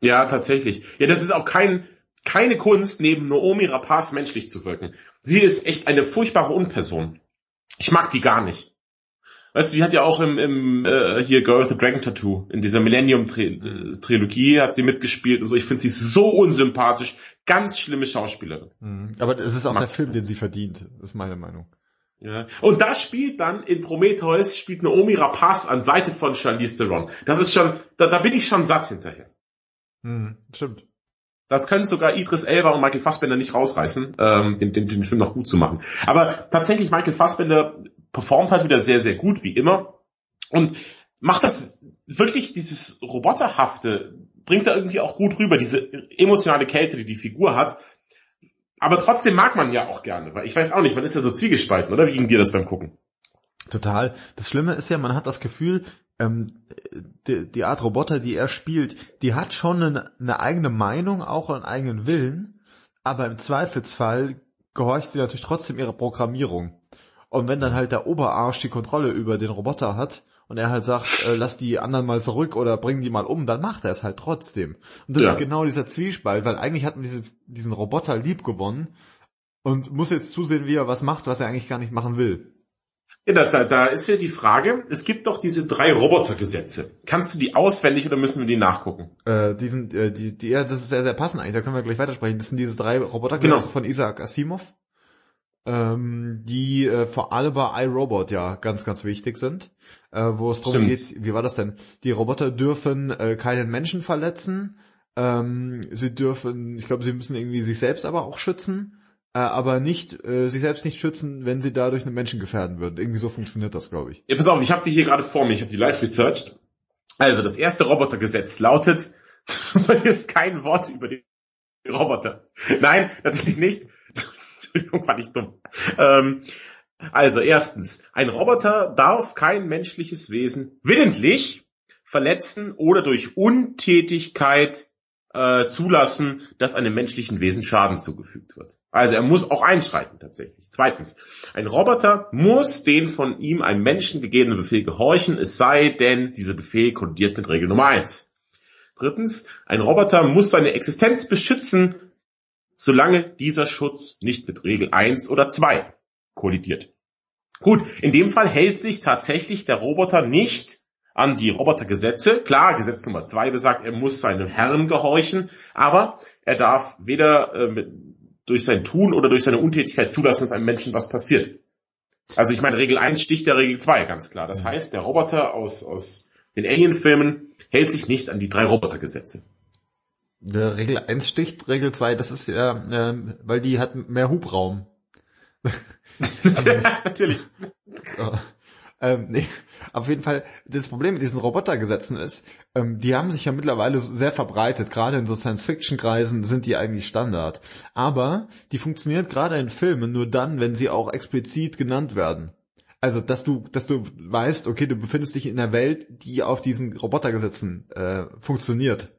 Speaker 2: Ja, tatsächlich. Ja, das ist auch kein, keine Kunst, neben Naomi Rapaz menschlich zu wirken. Sie ist echt eine furchtbare Unperson. Ich mag die gar nicht. Weißt du, die hat ja auch im, im äh, hier Girl with the Dragon Tattoo, in dieser Millennium-Trilogie hat sie mitgespielt und so. Ich finde sie so unsympathisch. Ganz schlimme Schauspielerin.
Speaker 1: Mhm. Aber es ist auch Mag der Film, den sie verdient, ist meine Meinung.
Speaker 2: Ja. Und da spielt dann in Prometheus spielt Naomi Rapaz an Seite von Charlize Theron. Das ist schon, da, da bin ich schon satt hinterher.
Speaker 1: Hm, stimmt.
Speaker 2: Das können sogar Idris Elba und Michael Fassbender nicht rausreißen, ähm, den, den, den Film noch gut zu machen. Aber tatsächlich, Michael Fassbender performt halt wieder sehr, sehr gut, wie immer. Und macht das wirklich, dieses Roboterhafte, bringt da irgendwie auch gut rüber, diese emotionale Kälte, die die Figur hat. Aber trotzdem mag man ja auch gerne, weil ich weiß auch nicht, man ist ja so zwiegespalten, oder? Wie ging dir das beim Gucken?
Speaker 1: Total. Das Schlimme ist ja, man hat das Gefühl, ähm, die, die Art Roboter, die er spielt, die hat schon eine, eine eigene Meinung, auch einen eigenen Willen, aber im Zweifelsfall gehorcht sie natürlich trotzdem ihrer Programmierung. Und wenn dann halt der Oberarsch die Kontrolle über den Roboter hat und er halt sagt, äh, lass die anderen mal zurück oder bring die mal um, dann macht er es halt trotzdem. Und das ja. ist genau dieser Zwiespalt, weil eigentlich hat man diese, diesen Roboter lieb gewonnen und muss jetzt zusehen, wie er was macht, was er eigentlich gar nicht machen will.
Speaker 2: Ja, da, da ist wieder die Frage, es gibt doch diese drei Robotergesetze. Kannst du die auswendig oder müssen wir die nachgucken?
Speaker 1: Äh, die sind, äh, die, die, ja, das ist sehr, sehr passend eigentlich, da können wir gleich weitersprechen. Das sind diese drei Robotergesetze genau. von Isaac Asimov, ähm, die äh, vor allem bei iRobot ja ganz, ganz wichtig sind, äh, wo es darum geht, wie war das denn? Die Roboter dürfen äh, keinen Menschen verletzen, ähm, sie dürfen, ich glaube, sie müssen irgendwie sich selbst aber auch schützen äh, aber nicht äh, sich selbst nicht schützen, wenn sie dadurch einen Menschen gefährden würden. Irgendwie so funktioniert das, glaube ich.
Speaker 2: Ja, pass auf, ich habe die hier gerade vor mir, ich habe die live researched. Also das erste Robotergesetz lautet, du verlierst kein Wort über die Roboter. Nein, natürlich nicht. Entschuldigung, war ich dumm. Ähm, also erstens, ein Roboter darf kein menschliches Wesen willentlich verletzen oder durch Untätigkeit äh, zulassen, dass einem menschlichen Wesen Schaden zugefügt wird. Also er muss auch einschreiten tatsächlich. Zweitens, ein Roboter muss den von ihm einem Menschen gegebenen Befehl gehorchen, es sei denn, dieser Befehl kollidiert mit Regel Nummer eins. Drittens, ein Roboter muss seine Existenz beschützen, solange dieser Schutz nicht mit Regel eins oder zwei kollidiert. Gut, in dem Fall hält sich tatsächlich der Roboter nicht an die Robotergesetze. Klar, Gesetz Nummer zwei besagt, er muss seinem Herrn gehorchen, aber er darf weder äh, durch sein Tun oder durch seine Untätigkeit zulassen, dass einem Menschen was passiert. Also ich meine, Regel 1 sticht der Regel 2, ganz klar. Das heißt, der Roboter aus, aus den Alien-Filmen hält sich nicht an die drei Robotergesetze.
Speaker 1: Der Regel 1 sticht, Regel 2, das ist ja, äh, weil die hat mehr Hubraum. Natürlich. Ähm, nee, auf jeden Fall, das Problem mit diesen Robotergesetzen ist, ähm, die haben sich ja mittlerweile sehr verbreitet, gerade in so Science-Fiction-Kreisen sind die eigentlich Standard. Aber die funktioniert gerade in Filmen nur dann, wenn sie auch explizit genannt werden. Also, dass du, dass du weißt, okay, du befindest dich in einer Welt, die auf diesen Robotergesetzen äh, funktioniert.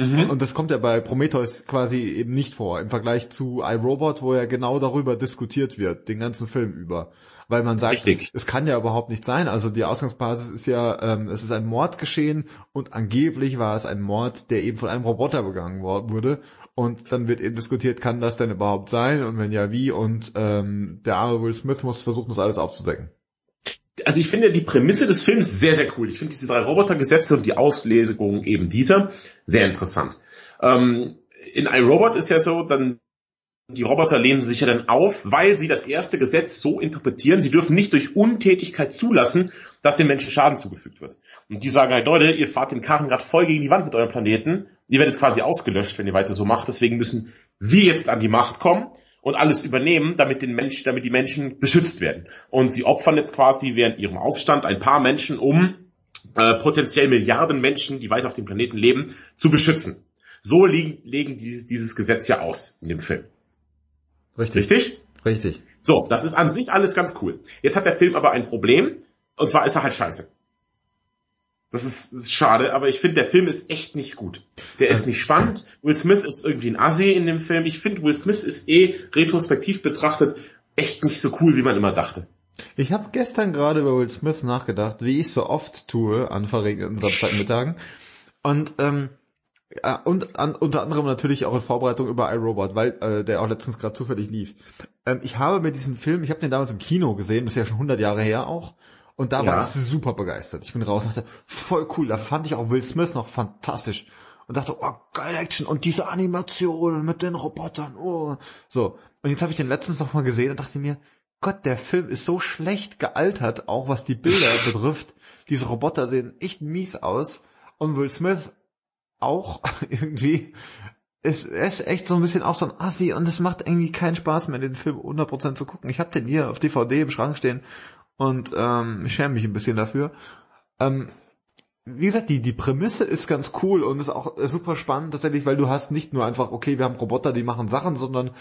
Speaker 1: Mhm. Und das kommt ja bei Prometheus quasi eben nicht vor, im Vergleich zu iRobot, wo ja genau darüber diskutiert wird, den ganzen Film über weil man sagt, Richtig. es kann ja überhaupt nicht sein. Also die Ausgangsbasis ist ja, ähm, es ist ein Mord geschehen und angeblich war es ein Mord, der eben von einem Roboter begangen wurde. Und dann wird eben diskutiert, kann das denn überhaupt sein? Und wenn ja, wie? Und ähm, der arme Will Smith muss versuchen, das alles aufzudecken.
Speaker 2: Also ich finde die Prämisse des Films sehr, sehr cool. Ich finde diese drei Robotergesetze und die Auslegung eben dieser sehr interessant. Ähm, in iRobot ist ja so, dann die Roboter lehnen sich ja dann auf, weil sie das erste Gesetz so interpretieren, sie dürfen nicht durch Untätigkeit zulassen, dass den Menschen Schaden zugefügt wird. Und die sagen halt, Leute, ihr fahrt den Karren gerade voll gegen die Wand mit eurem Planeten, ihr werdet quasi ausgelöscht, wenn ihr weiter so macht, deswegen müssen wir jetzt an die Macht kommen und alles übernehmen, damit, den Mensch, damit die Menschen beschützt werden. Und sie opfern jetzt quasi während ihrem Aufstand ein paar Menschen, um äh, potenziell Milliarden Menschen, die weiter auf dem Planeten leben, zu beschützen. So legen, legen dieses, dieses Gesetz ja aus in dem Film.
Speaker 1: Richtig.
Speaker 2: Richtig?
Speaker 1: Richtig.
Speaker 2: So, das ist an sich alles ganz cool. Jetzt hat der Film aber ein Problem, und zwar ist er halt scheiße. Das ist, das ist schade, aber ich finde, der Film ist echt nicht gut. Der ist nicht spannend. Will Smith ist irgendwie ein Assi in dem Film. Ich finde, Will Smith ist eh retrospektiv betrachtet echt nicht so cool, wie man immer dachte.
Speaker 1: Ich habe gestern gerade über Will Smith nachgedacht, wie ich so oft tue an verregneten Samstagmittagen. Und ähm, ja, und an, unter anderem natürlich auch in Vorbereitung über iRobot, weil äh, der auch letztens gerade zufällig lief. Ähm, ich habe mir diesen Film, ich habe den damals im Kino gesehen, das ist ja schon 100 Jahre her auch, und da
Speaker 2: Ja.
Speaker 1: war ich super begeistert. Ich bin raus und dachte, voll cool, da fand ich auch Will Smith noch fantastisch. Und dachte, oh, geil Action und diese Animationen mit den Robotern, oh. So, und jetzt habe ich den letztens noch mal gesehen und dachte mir, Gott, der Film ist so schlecht gealtert, auch was die Bilder betrifft. Diese Roboter sehen echt mies aus. Und Will Smith auch irgendwie ist, er ist echt so ein bisschen auch so ein Assi und es macht irgendwie keinen Spaß mehr, den Film 100% zu gucken. Ich habe den hier auf DVD im Schrank stehen und ähm, ich schäme mich ein bisschen dafür. Ähm, wie gesagt, die, die Prämisse ist ganz cool und ist auch äh, super spannend tatsächlich, weil du hast nicht nur einfach, okay, wir haben Roboter, die machen Sachen, sondern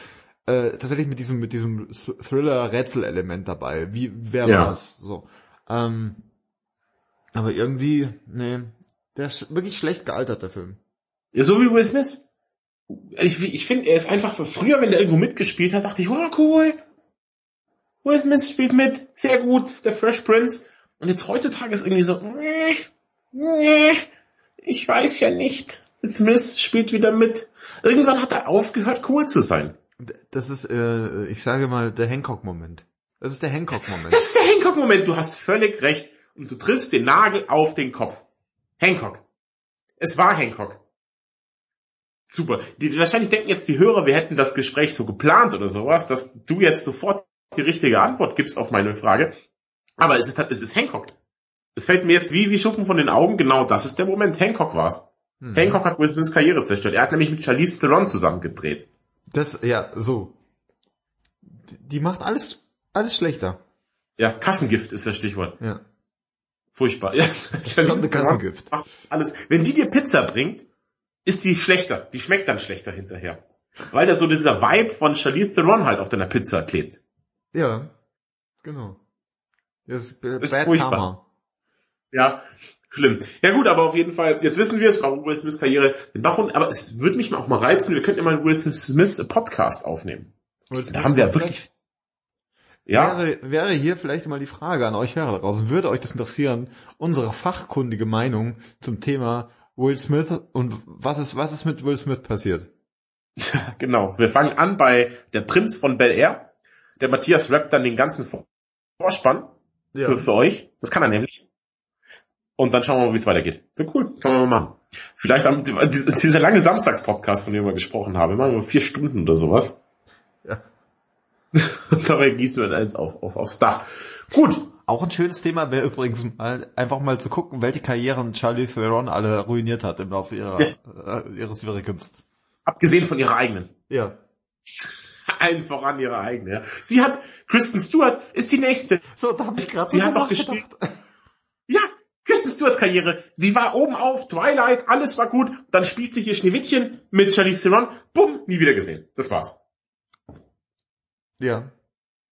Speaker 1: äh, tatsächlich mit diesem, mit diesem Thriller-Rätsel-Element dabei. Wie, wer
Speaker 2: Ja.
Speaker 1: war's? So. Ähm, aber irgendwie, nee, der ist wirklich schlecht gealtert, der Film.
Speaker 2: Ja, so wie Will Smith. Ich, ich finde, er ist einfach, früher, wenn er irgendwo mitgespielt hat, dachte ich, oh cool. Will Smith spielt mit, sehr gut, der Fresh Prince. Und jetzt heutzutage ist irgendwie so, nee, nee, ich weiß ja nicht. Will Smith spielt wieder mit. Irgendwann hat er aufgehört, cool zu sein.
Speaker 1: Das ist, äh, ich sage mal, der Hancock-Moment. Das ist der Hancock-Moment.
Speaker 2: Das ist der Hancock-Moment, du hast völlig recht. Und du triffst den Nagel auf den Kopf. Hancock. Es war Hancock. Super. Die, wahrscheinlich denken jetzt die Hörer, wir hätten das Gespräch so geplant oder sowas, dass du jetzt sofort die richtige Antwort gibst auf meine Frage. Aber es ist, es ist Hancock. Es fällt mir jetzt wie, wie Schuppen von den Augen, genau das ist der Moment. Hancock war's.
Speaker 1: Hm.
Speaker 2: Hancock hat Will Smiths Karriere zerstört. Er hat nämlich mit Charlize Theron zusammen gedreht.
Speaker 1: Das, ja, so. Die macht alles, alles schlechter.
Speaker 2: Ja, Kassengift ist das Stichwort.
Speaker 1: Ja.
Speaker 2: Furchtbar. Ja,
Speaker 1: Blonde Kassengift.
Speaker 2: macht alles. Wenn die dir Pizza bringt, ist die schlechter. Die schmeckt dann schlechter hinterher. Weil da so dieser Vibe von Charlize Theron halt auf deiner Pizza klebt.
Speaker 1: Ja, genau. Das ist
Speaker 2: Ist
Speaker 1: Bad
Speaker 2: furchtbar.
Speaker 1: Karma.
Speaker 2: Ja, schlimm. Ja gut, aber auf jeden Fall, jetzt wissen wir es, war Will Smiths Karriere den Bach runter, aber es würde mich mal auch mal reizen, wir könnten ja mal einen Will Smith Podcast aufnehmen. Da haben wir ja wirklich, ja,
Speaker 1: Wäre, wäre hier vielleicht mal die Frage an euch Hörer draußen. Würde euch das interessieren, unsere fachkundige Meinung zum Thema Will Smith und was ist, was ist mit Will Smith passiert?
Speaker 2: genau. Wir fangen an bei der Prinz von Bel Air. Der Matthias rappt dann den ganzen Vorspann für, für euch. Das kann er nämlich. Und dann schauen wir mal, wie es weitergeht. So cool, kann man mal machen. Vielleicht am, dieser lange Samstagspodcast, von dem wir gesprochen haben, immer nur vier Stunden oder sowas.
Speaker 1: Ja.
Speaker 2: Und dabei gießen wir eins auf, auf, aufs Dach. Gut.
Speaker 1: Auch ein schönes Thema wäre übrigens mal einfach mal zu gucken, welche Karrieren Charlie Theron alle ruiniert hat im Laufe ihrer, äh, ihres Wirkens.
Speaker 2: Abgesehen von ihrer eigenen.
Speaker 1: Ja.
Speaker 2: Allen voran ihre eigene, ja. Sie hat, Kristen Stewart ist die nächste.
Speaker 1: So, da habe ich gerade
Speaker 2: Sie hat doch gespielt. Ja, Kristen Stewarts Karriere. Sie war oben auf, Twilight, alles war gut. Dann spielt sie hier Schneewittchen mit Charlize Theron. Bumm, nie wieder gesehen. Das war's.
Speaker 1: Ja.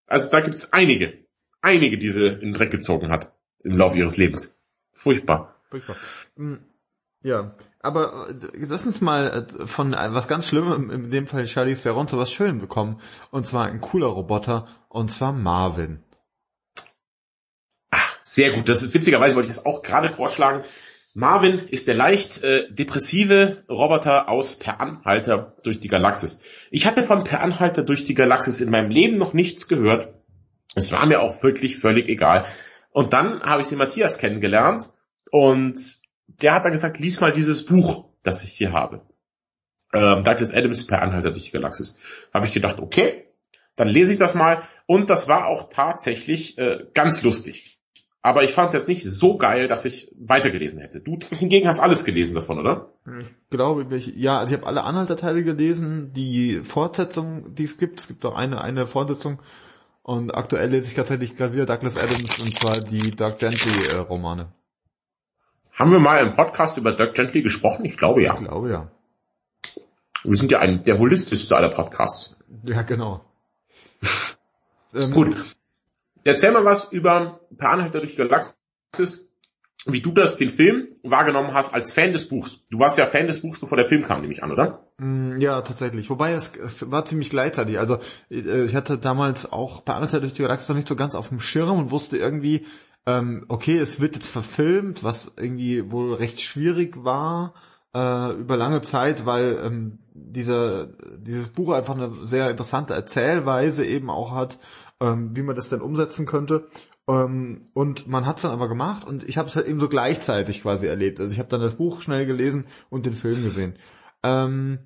Speaker 2: Also da gibt's einige. Einige, die sie in den Dreck gezogen hat. Im Laufe ihres Lebens. Furchtbar.
Speaker 1: Furchtbar. Ja, aber äh, lass uns mal äh, von äh, was ganz Schlimmem, in dem Fall Charlie Theron, zu was Schönem bekommen. Und zwar ein cooler Roboter, und zwar Marvin.
Speaker 2: Ach, sehr gut. Das ist, witzigerweise wollte ich das auch gerade vorschlagen. Marvin ist der leicht äh, depressive Roboter aus Per Anhalter durch die Galaxis. Ich hatte von Per Anhalter durch die Galaxis in meinem Leben noch nichts gehört. Es war mir auch wirklich völlig egal. Und dann habe ich den Matthias kennengelernt und der hat dann gesagt, lies mal dieses Buch, das ich hier habe. Ähm, Douglas Adams Per Anhalter durch die Galaxis. Habe ich gedacht, okay, dann lese ich das mal. Und das war auch tatsächlich äh, ganz lustig. Aber ich fand es jetzt nicht so geil, dass ich weitergelesen hätte. Du hingegen hast alles gelesen davon, oder?
Speaker 1: Ich glaube, ich, ja, ich habe alle Anhalterteile gelesen, die Fortsetzung, die es gibt. Es gibt auch eine, eine Fortsetzung. Und aktuell lese ich tatsächlich gerade wieder Douglas Adams, und zwar die Doug Gently äh, Romane.
Speaker 2: Haben wir mal im Podcast über Doug Gently gesprochen? Ich glaube ja.
Speaker 1: Ich glaube, ja.
Speaker 2: Wir sind ja ein, der holistischste aller Podcasts.
Speaker 1: Ja, genau.
Speaker 2: ähm, Gut. Erzähl mal was über Per Anhalter durch Galaxis, wie du das, den Film wahrgenommen hast als Fan des Buchs. Du warst ja Fan des Buchs, bevor der Film kam, nehme ich an, oder?
Speaker 1: Mm, ja, tatsächlich. Wobei es, es war ziemlich gleichzeitig. Also äh, ich hatte damals auch Per Anhalter durch die Galaxis noch nicht so ganz auf dem Schirm und wusste irgendwie, ähm, okay, es wird jetzt verfilmt, was irgendwie wohl recht schwierig war äh, über lange Zeit, weil ähm, dieser, dieses Buch einfach eine sehr interessante Erzählweise eben auch hat, ähm, wie man das denn umsetzen könnte. Ähm, und man hat es dann aber gemacht und ich habe es halt eben so gleichzeitig quasi erlebt. Also ich habe dann das Buch schnell gelesen und den Film gesehen. Ähm,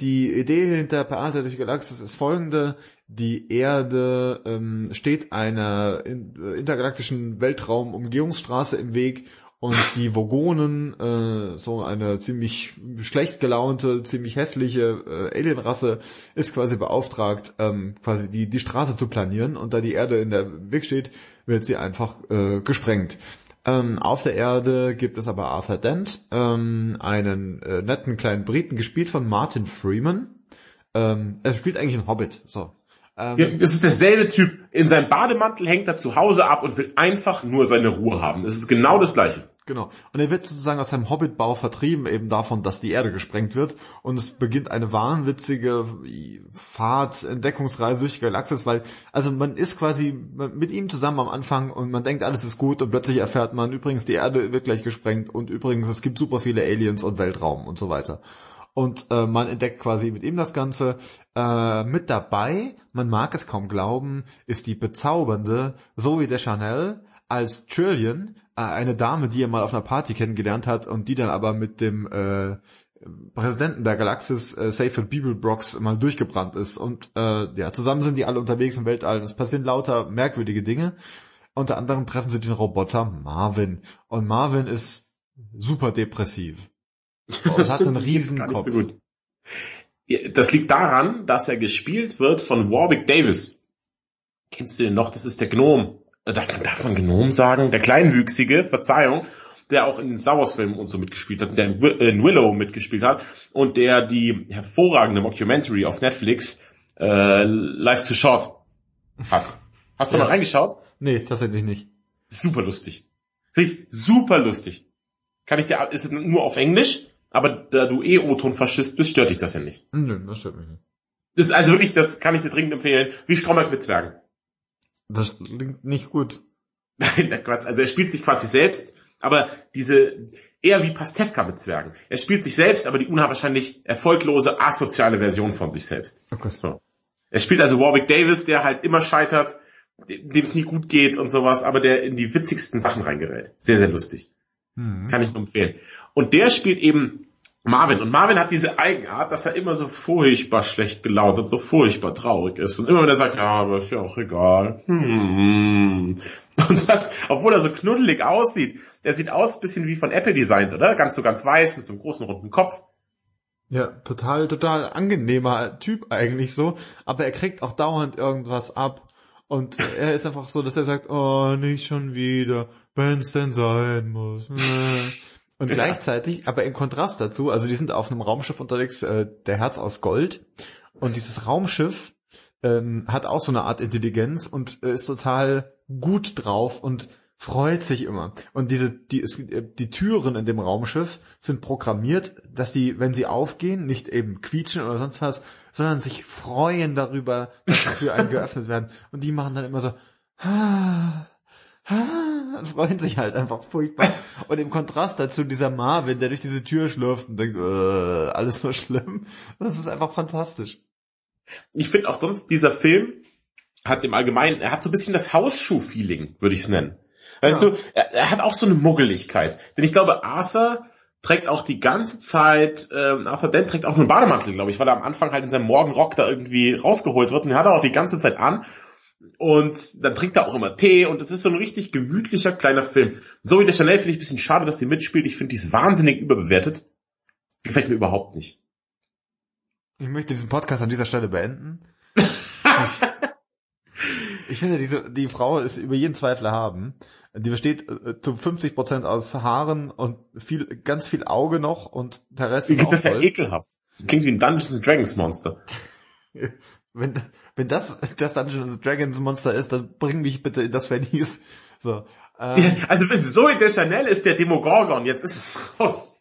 Speaker 1: die Idee hinter Anhalter durch die Galaxis ist folgende. Die Erde ähm, steht einer intergalaktischen Weltraumumgehungsstraße im Weg und die Vogonen, äh, so eine ziemlich schlecht gelaunte, ziemlich hässliche äh, Alienrasse, ist quasi beauftragt, ähm, quasi die, die Straße zu planieren und da die Erde in der Weg steht, wird sie einfach äh, gesprengt. Ähm, auf der Erde gibt es aber Arthur Dent, ähm, einen äh, netten kleinen Briten, gespielt von Martin Freeman. Ähm, er spielt eigentlich einen Hobbit, so.
Speaker 2: Ähm, ja, das ist derselbe Typ. In seinem Bademantel hängt er zu Hause ab und will einfach nur seine Ruhe haben. Das ist genau das Gleiche.
Speaker 1: Genau. Und er wird sozusagen aus seinem Hobbitbau vertrieben, eben davon, dass die Erde gesprengt wird. Und es beginnt eine wahnwitzige Fahrt, Entdeckungsreise durch die Galaxis, weil, also man ist quasi mit ihm zusammen am Anfang und man denkt, alles ist gut und plötzlich erfährt man, übrigens, die Erde wird gleich gesprengt und übrigens, es gibt super viele Aliens und Weltraum und so weiter und äh, man entdeckt quasi mit ihm das Ganze. Äh, mit dabei, man mag es kaum glauben, ist die bezaubernde Zoe Deschanel als Trillion, äh, eine Dame, die er mal auf einer Party kennengelernt hat und die dann aber mit dem äh, Präsidenten der Galaxis, äh, Seyfried Bibelbrox, mal durchgebrannt ist. Und äh, ja, zusammen sind die alle unterwegs im Weltall. Es passieren lauter merkwürdige Dinge. Unter anderem treffen sie den Roboter Marvin. Und Marvin ist super depressiv.
Speaker 2: Und hat einen Riesenkopf. So das liegt daran, dass er gespielt wird von Warwick Davis. Kennst du den noch? Das ist der Gnom. Äh, darf man, darf man Gnom sagen? Der Kleinwüchsige, Verzeihung, der auch in den Star Wars Filmen und so mitgespielt hat, der in Willow mitgespielt hat und der die hervorragende Mockumentary auf Netflix äh, Life's Too Short hat. Hast du ja. mal reingeschaut?
Speaker 1: Nee, tatsächlich nicht.
Speaker 2: Super lustig. Richtig super lustig. Kann ich dir, ist es nur auf Englisch, aber da du eh O-Ton-Faschist bist, stört dich das ja nicht.
Speaker 1: Nö, das stört mich nicht.
Speaker 2: Das ist also wirklich, das kann ich dir dringend empfehlen, wie Stromberg mit Zwergen.
Speaker 1: Das klingt nicht gut.
Speaker 2: Nein, Quatsch. Also er spielt sich quasi selbst, aber diese, eher wie Pastewka mit Zwergen. Er spielt sich selbst, aber die unwahrscheinlich erfolglose, asoziale Version von sich selbst.
Speaker 1: Oh Gott.
Speaker 2: So. Er spielt also Warwick Davis, der halt immer scheitert, dem es nie gut geht und sowas, aber der in die witzigsten Sachen reingerät. Sehr, sehr lustig. Hm. Kann ich nur empfehlen. Und der spielt eben Marvin. Und Marvin hat diese Eigenart, dass er immer so furchtbar schlecht gelaunt und so furchtbar traurig ist. Und immer wenn er sagt, ja, aber ist ja auch egal. Hm. Und das, obwohl er so knuddelig aussieht, der sieht aus ein bisschen wie von Apple designt, oder? Ganz so ganz weiß, mit so einem großen runden Kopf.
Speaker 1: Ja, total, total angenehmer Typ eigentlich so. Aber er kriegt auch dauernd irgendwas ab. Und er ist einfach so, dass er sagt, oh, nicht schon wieder, wenn's denn sein muss. Und ja. gleichzeitig, aber im Kontrast dazu, also die sind auf einem Raumschiff unterwegs, äh, der Herz aus Gold. Und dieses Raumschiff ähm, hat auch so eine Art Intelligenz und äh, ist total gut drauf und freut sich immer. Und diese, die, äh, die Türen in dem Raumschiff sind programmiert, dass die, wenn sie aufgehen, nicht eben quietschen oder sonst was, sondern sich freuen darüber, dass sie für einen geöffnet werden. Und die machen dann immer so, ah, und freuen sich halt einfach furchtbar. Und im Kontrast dazu dieser Marvin, der durch diese Tür schlürft und denkt, äh, alles so schlimm. Das ist einfach fantastisch.
Speaker 2: Ich finde auch sonst, dieser Film hat im Allgemeinen, er hat so ein bisschen das Hausschuh-Feeling, würde ich es nennen. Weißt ja. du, er, er, hat auch so eine Muggeligkeit. Denn ich glaube, Arthur trägt auch die ganze Zeit, ähm, Arthur Dent trägt auch nur einen Bademantel, glaube ich, weil er am Anfang halt in seinem Morgenrock da irgendwie rausgeholt wird. Und er hat er auch die ganze Zeit an. Und dann trinkt er auch immer Tee und es ist so ein richtig gemütlicher kleiner Film. So wie der Chanel finde ich ein bisschen schade, dass sie mitspielt. Ich finde, die ist wahnsinnig überbewertet. Gefällt mir überhaupt nicht.
Speaker 1: Ich möchte diesen Podcast an dieser Stelle beenden. ich, finde, diese, die Frau ist über jeden Zweifel erhaben. Die besteht äh, zu 50% aus Haaren und viel, ganz viel Auge noch und der Rest
Speaker 2: ist Das ist ja ekelhaft. Das klingt wie ein Dungeons Dragons Monster.
Speaker 1: wenn, wenn das das Dungeons Dragons Monster ist, dann bring mich bitte in das Verlies. So.
Speaker 2: Ähm. Also wenn Zoe de Chanel ist der Demogorgon, jetzt ist es raus.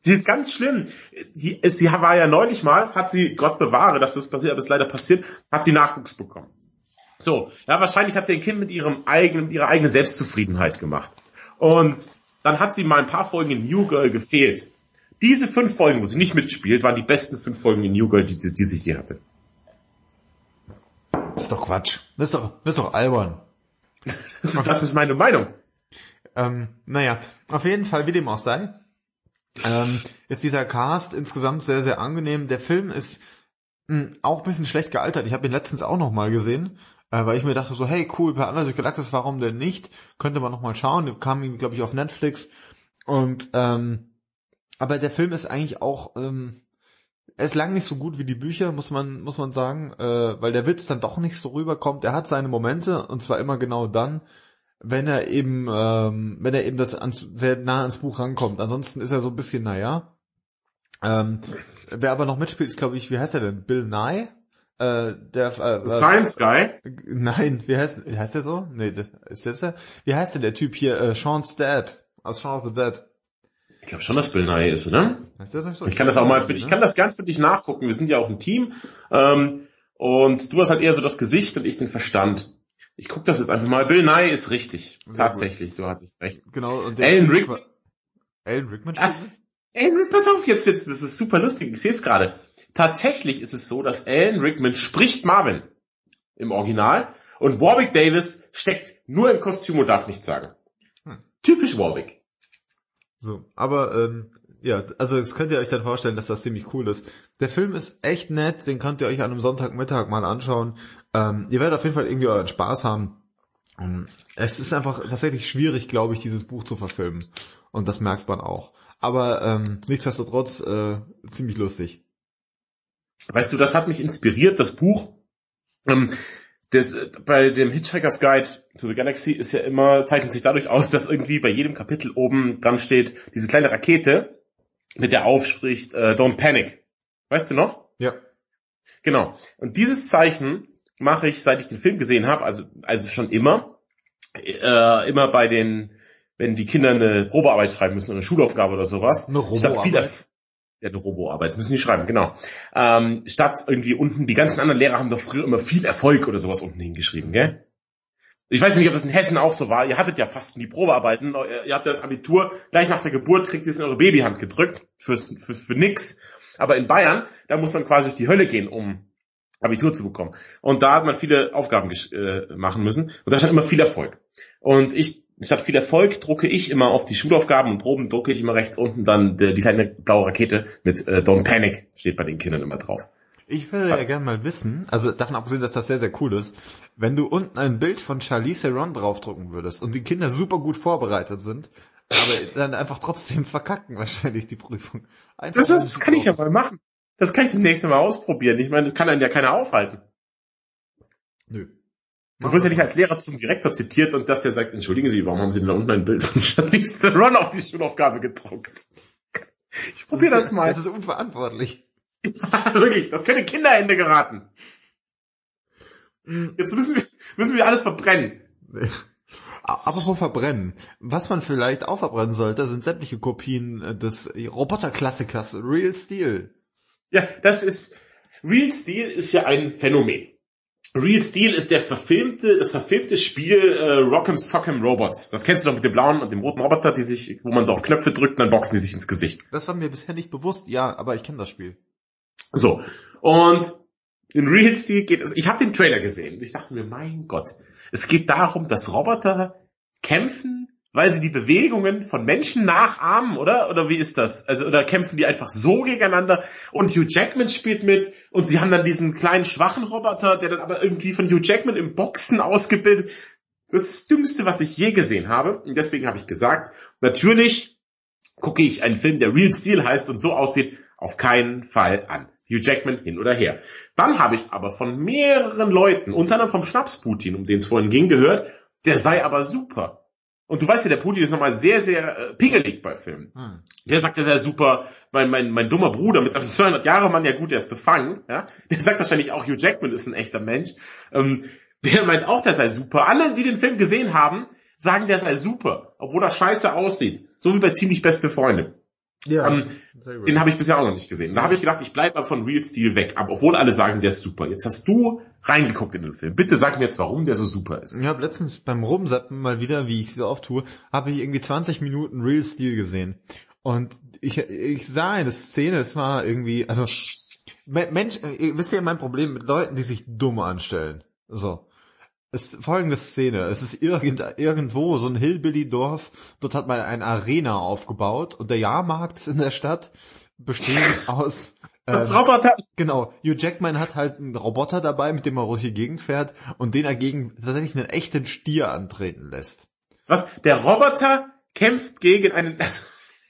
Speaker 2: Sie ist ganz schlimm. Sie, sie war ja neulich mal, hat sie, Gott bewahre, dass das passiert, aber es leider passiert, hat sie Nachwuchs bekommen. So, ja, wahrscheinlich hat sie ein Kind mit ihrem eigenen, mit ihrer eigenen Selbstzufriedenheit gemacht. Und dann hat sie mal ein paar Folgen in New Girl gefehlt. Diese fünf Folgen, wo sie nicht mitspielt, waren die besten fünf Folgen in New Girl, die, die, die sie je hatte.
Speaker 1: Das ist doch Quatsch. Das ist doch, das ist doch albern.
Speaker 2: das, ist, das ist meine Meinung.
Speaker 1: Ähm, naja, auf jeden Fall, wie dem auch sei, ähm, ist dieser Cast insgesamt sehr, sehr angenehm. Der Film ist mh, hm, auch ein bisschen schlecht gealtert. Ich habe ihn letztens auch noch mal gesehen, äh, weil ich mir dachte so, hey cool, per Anders Galactus, warum denn nicht? Könnte man noch mal schauen. Kam, glaube ich, auf Netflix. Und ähm, aber der Film ist eigentlich auch, ähm, er ist lang nicht so gut wie die Bücher, muss man, muss man sagen, äh, weil der Witz dann doch nicht so rüberkommt. Er hat seine Momente und zwar immer genau dann, wenn er eben, ähm, wenn er eben das ans, sehr nah ans Buch rankommt. Ansonsten ist er so ein bisschen, naja. Ähm, wer aber noch mitspielt, ist glaube ich, wie heißt er denn? Bill Nye? Äh, der äh,
Speaker 2: Science Guy?
Speaker 1: Nein, wie heißt, wie heißt der so? Nee, das, ist das der? Wie heißt denn der Typ hier? Äh, Sean's Dad aus Shaun of the Dead.
Speaker 2: Ich glaube schon, dass Bill Nye ist, oder? Ist das nicht so? Ich kann das auch mal für dich, ich kann das gern für dich nachgucken. Wir sind ja auch ein Team. Ähm, und du hast halt eher so das Gesicht und ich den Verstand. Ich guck das jetzt einfach mal. Bill Nye ist richtig. Sehr Tatsächlich, gut. du hattest recht.
Speaker 1: Genau,
Speaker 2: und der Alan Rickman.
Speaker 1: Alan Rickman ah,
Speaker 2: Alan, pass auf, jetzt wird's, das ist super lustig. Ich sehe es gerade. Tatsächlich ist es so, dass Alan Rickman spricht Marvin im Original und Warwick Davis steckt nur im Kostüm und darf nichts sagen. Hm. Typisch Warwick.
Speaker 1: So, aber ähm, ja, also das könnt ihr euch dann vorstellen, dass das ziemlich cool ist. Der Film ist echt nett, den könnt ihr euch an einem Sonntagmittag mal anschauen. Ähm, ihr werdet auf jeden Fall irgendwie euren Spaß haben. Ähm, es ist einfach tatsächlich schwierig, glaube ich, dieses Buch zu verfilmen. Und das merkt man auch. Aber ähm, nichtsdestotrotz äh, ziemlich lustig.
Speaker 2: Weißt du, das hat mich inspiriert, das Buch. Ähm, das, bei dem Hitchhiker's Guide to the Galaxy ist ja immer, zeichnet sich dadurch aus, dass irgendwie bei jedem Kapitel oben dran steht, diese kleine Rakete, mit der aufspricht, äh, Don't Panic. Weißt du noch?
Speaker 1: Ja.
Speaker 2: Genau. Und dieses Zeichen mache ich, seit ich den Film gesehen habe, also, also schon immer, äh, immer bei den, wenn die Kinder eine Probearbeit schreiben müssen, oder eine Schulaufgabe oder sowas.
Speaker 1: Eine Roboarbeit.
Speaker 2: Ja, eine Roboarbeit, müssen die schreiben, genau. Ähm, statt irgendwie unten, die ganzen anderen Lehrer haben doch früher immer viel Erfolg oder sowas unten hingeschrieben, gell? Ich weiß nicht, ob das in Hessen auch so war. Ihr hattet ja fast die Probearbeiten. Ihr habt das Abitur gleich nach der Geburt, kriegt ihr es in eure Babyhand gedrückt. Für, für, für nix. Aber in Bayern, da muss man quasi durch die Hölle gehen, um Abitur zu bekommen. Und da hat man viele Aufgaben äh, machen müssen. Und da stand immer viel Erfolg. Und ich, statt viel Erfolg, drucke ich immer auf die Schulaufgaben und Proben, drucke ich immer rechts unten dann die, die kleine blaue Rakete mit äh, Don't Panic, steht bei den Kindern immer drauf.
Speaker 1: Ich würde ja gerne mal wissen, also davon abgesehen, dass das sehr, sehr cool ist, wenn du unten ein Bild von Charlize Theron draufdrucken würdest und die Kinder super gut vorbereitet sind, aber dann einfach trotzdem verkacken wahrscheinlich die Prüfung.
Speaker 2: Einfach das, ist, das kann ich ja mal machen. Das kann ich demnächst mal ausprobieren. Ich meine, das kann einen ja keiner aufhalten.
Speaker 1: Nö.
Speaker 2: Du wirst ja nicht als Lehrer zum Direktor zitiert und dass der sagt, entschuldigen Sie, warum haben Sie denn da unten ein Bild von Charlize Theron auf die Schulaufgabe gedruckt?
Speaker 1: Ich probiere das, das, mal. Das ist unverantwortlich.
Speaker 2: Ja, wirklich, das könnte Kinderhände geraten. Jetzt müssen wir, müssen wir alles verbrennen.
Speaker 1: Apropos verbrennen. Was man vielleicht auch verbrennen sollte, sind sämtliche Kopien äh, des Roboterklassikers Real Steel.
Speaker 2: Ja, das ist, Real Steel ist ja ein Phänomen. Real Steel ist der verfilmte, das verfilmte Spiel äh, Rock'em Sock'em Robots. Das kennst du doch mit dem blauen und dem roten Roboter, die sich, wo man so auf Knöpfe drückt und dann boxen die sich ins Gesicht.
Speaker 1: Das war mir bisher nicht bewusst, ja, aber ich kenne das Spiel.
Speaker 2: So. Und in Real Steel geht es, ich habe den Trailer gesehen und ich dachte mir, mein Gott, es geht darum, dass Roboter kämpfen, weil sie die Bewegungen von Menschen nachahmen, oder? Oder wie ist das? Also, oder kämpfen die einfach so gegeneinander? Und Hugh Jackman spielt mit und sie haben dann diesen kleinen schwachen Roboter, der dann aber irgendwie von Hugh Jackman im Boxen ausgebildet. Das ist das Dümmste, was ich je gesehen habe. Und deswegen habe ich gesagt, natürlich gucke ich einen Film, der Real Steel heißt und so aussieht, auf keinen Fall an. Hugh Jackman hin oder her. Dann habe ich aber von mehreren Leuten, unter anderem vom Schnaps Putin, um den es vorhin ging, gehört, der sei aber super. Und du weißt ja, der Putin ist nochmal sehr, sehr äh, pingelig bei Filmen. Hm. Der sagt, das ist ja super, mein, mein, mein dummer Bruder mit seinem 200 Jahre Mann, ja gut, der ist befangen, ja. Der sagt wahrscheinlich auch, Hugh Jackman ist ein echter Mensch. Ähm, der meint auch, der sei super. Alle, die den Film gesehen haben, sagen, der sei super, obwohl er scheiße aussieht. So wie bei ziemlich beste Freunde. Ja, ähm, den habe ich bisher auch noch nicht gesehen. Da habe ich gedacht, ich bleib mal von Real Steel weg, aber obwohl alle sagen, der ist super. Jetzt hast du reingeguckt in den Film. Bitte sag mir jetzt, warum der so super ist.
Speaker 1: Ich habe letztens beim Rumsappen mal wieder, wie ich so oft tue, habe ich irgendwie 20 Minuten Real Steel gesehen. Und ich, ich sah eine Szene, es war irgendwie, also Mensch, wisst ihr mein Problem mit Leuten, die sich dumm anstellen? So ist folgende Szene. Es ist irgend, irgendwo so ein Hillbilly-Dorf. Dort hat man eine Arena aufgebaut und der Jahrmarkt ist in der Stadt bestehend aus
Speaker 2: ähm, Roboter.
Speaker 1: Genau. Hugh Jackman hat halt einen Roboter dabei, mit dem er durch die Gegend fährt und den er gegen tatsächlich einen echten Stier antreten lässt.
Speaker 2: Was? Der Roboter kämpft gegen einen, also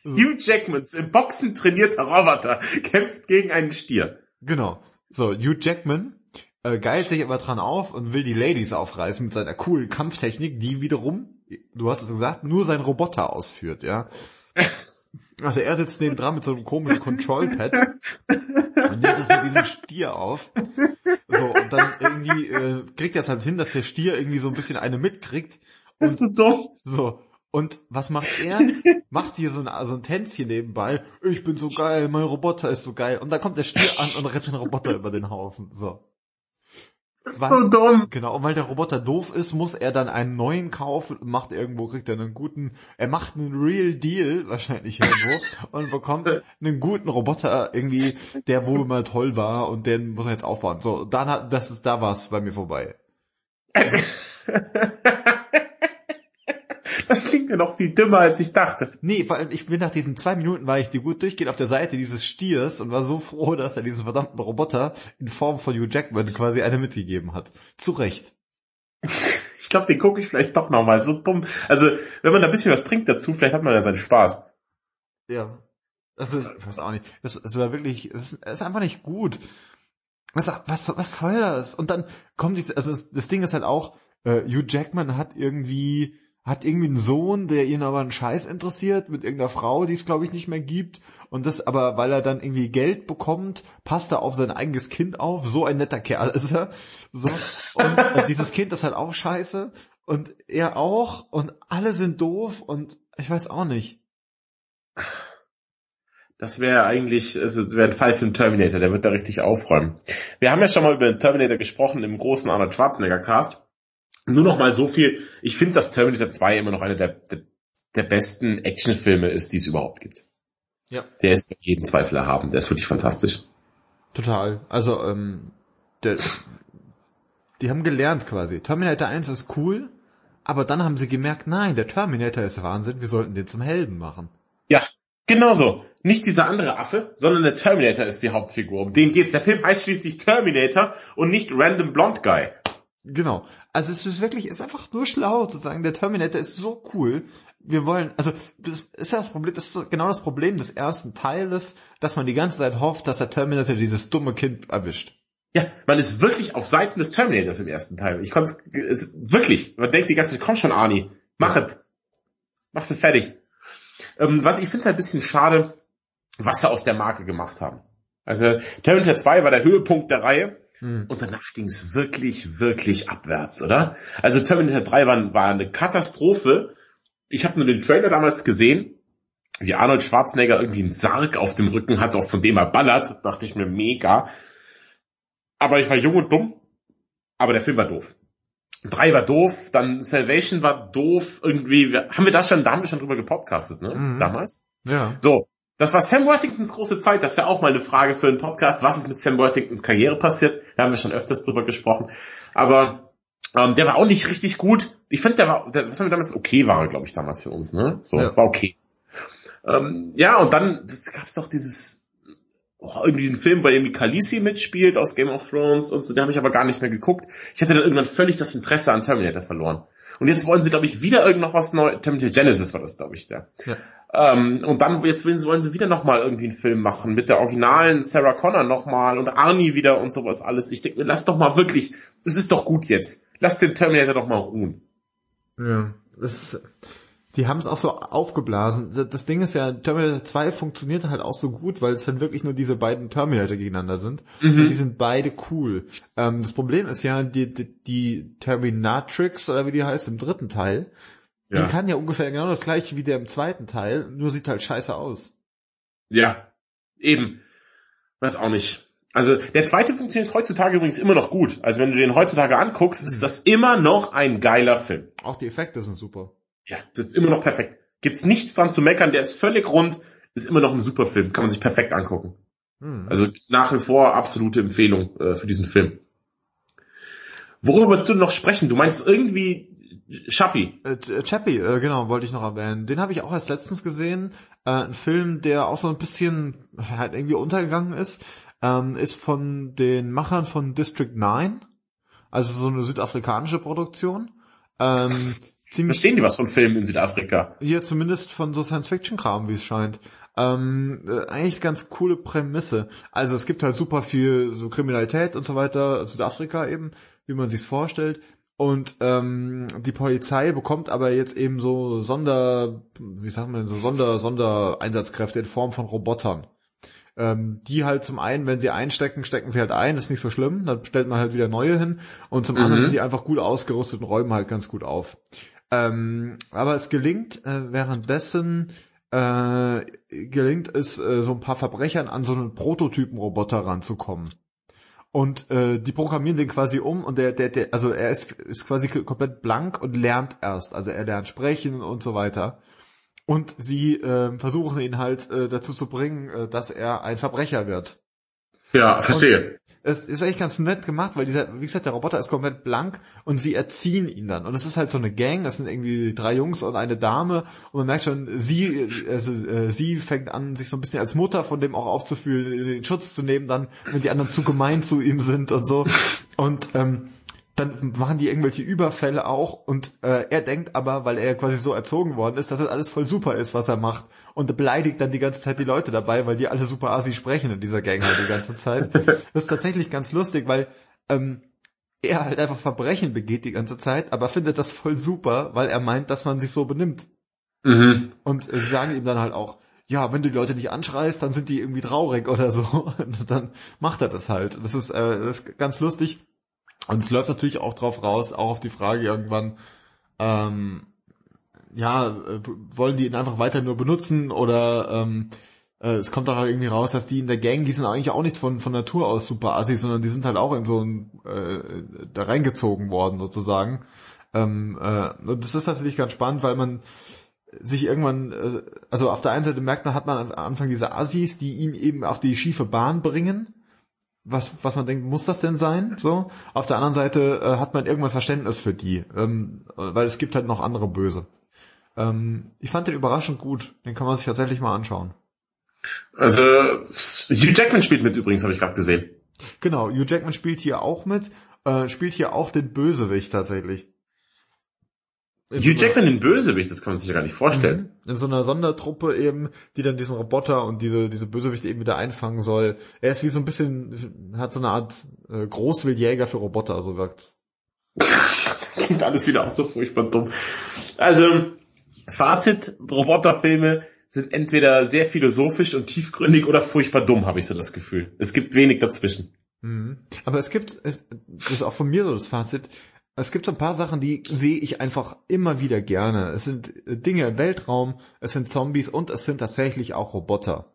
Speaker 2: Hugh Jackmans im Boxen trainierter Roboter kämpft gegen einen Stier.
Speaker 1: Genau. So, Hugh Jackman äh, geilt sich aber dran auf und will die Ladies aufreißen mit seiner coolen Kampftechnik, die wiederum, du hast es gesagt, nur sein Roboter ausführt, ja. Also er sitzt neben dran mit so einem komischen Control-Pad und nimmt es mit diesem Stier auf. So, und dann irgendwie äh, kriegt er es halt hin, dass der Stier irgendwie so ein bisschen eine mitkriegt.
Speaker 2: Und, ist so dumm.
Speaker 1: So. Und was macht er? macht hier so ein, so ein Tänzchen nebenbei. Ich bin so geil, mein Roboter ist so geil. Und dann kommt der Stier an und rennt den Roboter über den Haufen. So
Speaker 2: ist weil, so dumm.
Speaker 1: Genau, und weil der Roboter doof ist, muss er dann einen neuen kaufen, macht irgendwo, kriegt er einen guten, er macht einen Real Deal, wahrscheinlich irgendwo, und bekommt einen guten Roboter irgendwie, der wohl mal toll war und den muss er jetzt aufbauen. So, dann hat, das ist, da war's bei mir vorbei. Also,
Speaker 2: Das klingt ja noch viel dümmer, als ich dachte.
Speaker 1: Nee, vor allem, ich bin nach diesen zwei Minuten, war ich die gut durchgehend auf der Seite dieses Stiers und war so froh, dass er diesen verdammten Roboter in Form von Hugh Jackman quasi eine mitgegeben hat. Zu Recht.
Speaker 2: Ich glaube, den gucke ich vielleicht doch nochmal. So dumm. Also, wenn man da ein bisschen was trinkt dazu, vielleicht hat man ja seinen Spaß.
Speaker 1: Ja. Also, ich weiß auch nicht. Das, das war wirklich, das ist, das ist einfach nicht gut. Was, was, was soll das? Und dann kommt die, also das, das Ding ist halt auch, äh, Hugh Jackman hat irgendwie, hat irgendwie einen Sohn, der ihn aber einen Scheiß interessiert, mit irgendeiner Frau, die es glaube ich nicht mehr gibt. Und das aber, weil er dann irgendwie Geld bekommt, passt er auf sein eigenes Kind auf. So ein netter Kerl ist er. So. Und, dieses Kind ist halt auch scheiße. Und er auch. Und alle sind doof. Und ich weiß auch nicht.
Speaker 2: Das wäre eigentlich, es wäre ein Fall für einen Terminator, der wird da richtig aufräumen. Wir haben ja schon mal über den Terminator gesprochen im großen Arnold Schwarzenegger Cast. Nur noch mal so viel. Ich finde, dass Terminator 2 immer noch einer der, der, der besten Actionfilme ist, die es überhaupt gibt. Ja. Der ist jeden Zweifel erhaben. Der ist wirklich fantastisch.
Speaker 1: Total. Also, ähm, der, die haben gelernt quasi. Terminator 1 ist cool, aber dann haben sie gemerkt, nein, der Terminator ist Wahnsinn, wir sollten den zum Helden machen.
Speaker 2: Ja, genau so. Nicht dieser andere Affe, sondern der Terminator ist die Hauptfigur. Um den geht's. Der Film heißt schließlich Terminator und nicht Random Blonde Guy.
Speaker 1: Genau. Also es ist wirklich, es ist einfach nur schlau zu sagen, der Terminator ist so cool. Wir wollen, also das ist ja das Problem, das ist genau das Problem des ersten Teiles, dass man die ganze Zeit hofft, dass der Terminator dieses dumme Kind erwischt.
Speaker 2: Ja, man ist wirklich auf Seiten des Terminators im ersten Teil. Ich konnte es wirklich. Man denkt die ganze Zeit, komm schon, Arnie, mach ja. es. Mach's fertig. Ähm, was ich finde es halt ein bisschen schade, was sie aus der Marke gemacht haben. Also Terminator 2 war der Höhepunkt der Reihe hm. Und danach ging es wirklich, wirklich abwärts, oder? Also Terminator 3 war, war eine Katastrophe. Ich habe nur den Trailer damals gesehen, wie Arnold Schwarzenegger irgendwie einen Sarg auf dem Rücken hat, auch von dem er ballert. Dachte ich mir mega. Aber ich war jung und dumm. Aber der Film war doof. Drei war doof, dann Salvation war doof, irgendwie, haben wir das schon, da haben wir schon drüber gepodcastet, ne? Mhm. Damals?
Speaker 1: Ja.
Speaker 2: So, das war Sam Worthingtons große Zeit. Das wäre auch mal eine Frage für einen Podcast. Was ist mit Sam Worthingtons Karriere passiert? Da haben wir schon öfters drüber gesprochen. Aber ähm, der war auch nicht richtig gut. Ich finde, der war, der, was haben wir damals? Okay war er, glaube ich, damals für uns. Ne? So, ja. war okay. Ähm, ja, und dann gab es doch dieses auch irgendwie einen Film, bei dem die Khaleesi mitspielt aus Game of Thrones und so, den habe ich aber gar nicht mehr geguckt. Ich hatte dann irgendwann völlig das Interesse an Terminator verloren. Und jetzt wollen sie, glaube ich, wieder irgend noch was Neues. Terminator Genesis war das, glaube ich, der. Ja. Ähm, und dann jetzt wollen sie wieder nochmal irgendwie einen Film machen mit der originalen Sarah Connor nochmal und Arnie wieder und sowas alles. Ich denke mir, lass doch mal wirklich, es ist doch gut jetzt. Lass den Terminator doch mal ruhen.
Speaker 1: Ja, das die haben es auch so aufgeblasen. Das Ding ist ja, Terminator 2 funktioniert halt auch so gut, weil es dann wirklich nur diese beiden Terminator gegeneinander sind. Mhm. Und die sind beide cool. Ähm, das Problem ist ja, die, die, die Terminatrix, oder wie die heißt, im dritten Teil, ja. die kann ja ungefähr genau das gleiche wie der im zweiten Teil, nur sieht halt scheiße aus.
Speaker 2: Ja, eben. Weiß auch nicht. Also der zweite funktioniert heutzutage übrigens immer noch gut. Also wenn du den heutzutage anguckst, ist mhm. das immer noch ein geiler Film.
Speaker 1: Auch die Effekte sind super.
Speaker 2: Ja, das ist immer noch perfekt. Gibt's nichts dran zu meckern, der ist völlig rund, ist immer noch ein super Film, kann man sich perfekt angucken. Mhm. Also nach wie vor absolute Empfehlung äh, für diesen Film. Worüber wolltest du noch sprechen? Du meinst irgendwie Chappie.
Speaker 1: Äh, äh, Chappie, äh, genau, wollte ich noch erwähnen. Den habe ich auch erst letztens gesehen. Äh, ein Film, der auch so ein bisschen halt irgendwie untergegangen ist ähm, ist von den Machern von District 9, also so eine südafrikanische Produktion.
Speaker 2: Ähm, Verstehen die was von Filmen in Südafrika?
Speaker 1: Hier zumindest von so Science-Fiction-Kram, wie es scheint. Ähm, äh, eigentlich ganz coole Prämisse. Also es gibt halt super viel so Kriminalität und so weiter, Südafrika eben, wie man sich's vorstellt. Und ähm, die Polizei bekommt aber jetzt eben so Sonder, wie sagt man, so Sonder, Sondereinsatzkräfte in Form von Robotern ähm, die halt zum einen, wenn sie einstecken, stecken sie halt ein, ist nicht so schlimm, dann stellt man halt wieder neue hin und zum mhm. anderen sind die einfach gut ausgerüstet und räumen halt ganz gut auf. Ähm, aber es gelingt äh, währenddessen äh, gelingt es äh, so ein paar Verbrechern an so einen Prototypen-Roboter ranzukommen. Und äh, die programmieren den quasi um und der, der, der, also er ist, ist quasi komplett blank und lernt erst. Also er lernt sprechen und so weiter. Und sie äh, versuchen ihn halt äh, dazu zu bringen, äh, dass er ein Verbrecher wird.
Speaker 2: Ja, verstehe. Und
Speaker 1: es ist eigentlich ganz nett gemacht, weil dieser, wie gesagt, der Roboter ist komplett blank und sie erziehen ihn dann. Und es ist halt so eine Gang, das sind irgendwie drei Jungs und eine Dame und man merkt schon, sie, also, äh, sie fängt an, sich so ein bisschen als Mutter von dem auch aufzufühlen, den Schutz zu nehmen dann, wenn die anderen zu gemein zu ihm sind und so. Und ähm, dann machen die irgendwelche Überfälle auch und äh, er denkt aber, weil er quasi so erzogen worden ist, dass das alles voll super ist, was er macht und beleidigt dann die ganze Zeit die Leute dabei, weil die alle super assi sprechen in dieser Gang halt die ganze Zeit. Das ist tatsächlich ganz lustig, weil ähm, er halt einfach Verbrechen begeht die ganze Zeit, aber findet das voll super, weil er meint, dass man sich so benimmt. Mhm. Und äh, sie sagen ihm dann halt auch, ja, wenn du die Leute nicht anschreist, dann sind die irgendwie traurig oder so. Und dann macht er das halt. Das ist, äh, das ist ganz lustig. Und es läuft natürlich auch drauf raus, auch auf die Frage irgendwann, ähm, ja, äh, wollen die ihn einfach weiter nur benutzen oder ähm, äh, es kommt doch irgendwie raus, dass die in der Gang, die sind eigentlich auch nicht von, von Natur aus super assi, sondern die sind halt auch in so ein, äh, da reingezogen worden sozusagen. Ähm, äh, das ist natürlich ganz spannend, weil man sich irgendwann, äh, also auf der einen Seite merkt man, hat man am Anfang diese Assis, die ihn eben auf die schiefe Bahn bringen was, was man denkt, muss das denn sein? So. Auf der anderen Seite äh, hat man irgendwann Verständnis für die, ähm, weil es gibt halt noch andere Böse. Ähm, ich fand den überraschend gut. Den kann man sich tatsächlich mal anschauen.
Speaker 2: Also Hugh Jackman spielt mit übrigens, habe ich gerade gesehen.
Speaker 1: Genau, Hugh Jackman spielt hier auch mit, äh, spielt hier auch den Bösewicht tatsächlich.
Speaker 2: Hugh Jackman den Bösewicht, das kann man sich ja gar nicht vorstellen.
Speaker 1: Mhm. In so einer Sondertruppe eben, die dann diesen Roboter und diese, diese Bösewichte eben wieder einfangen soll. Er ist wie so ein bisschen, hat so eine Art äh, Großwildjäger für Roboter, so wirkt's.
Speaker 2: das klingt alles wieder auch so furchtbar dumm. Also, Fazit, Roboterfilme sind entweder sehr philosophisch und tiefgründig oder furchtbar dumm, habe ich so das Gefühl. Es gibt wenig dazwischen.
Speaker 1: Mhm. Aber es gibt, es, das ist auch von mir so das Fazit, es gibt so ein paar Sachen, die sehe ich einfach immer wieder gerne. Es sind äh, Dinge im Weltraum, es sind Zombies und es sind tatsächlich auch Roboter.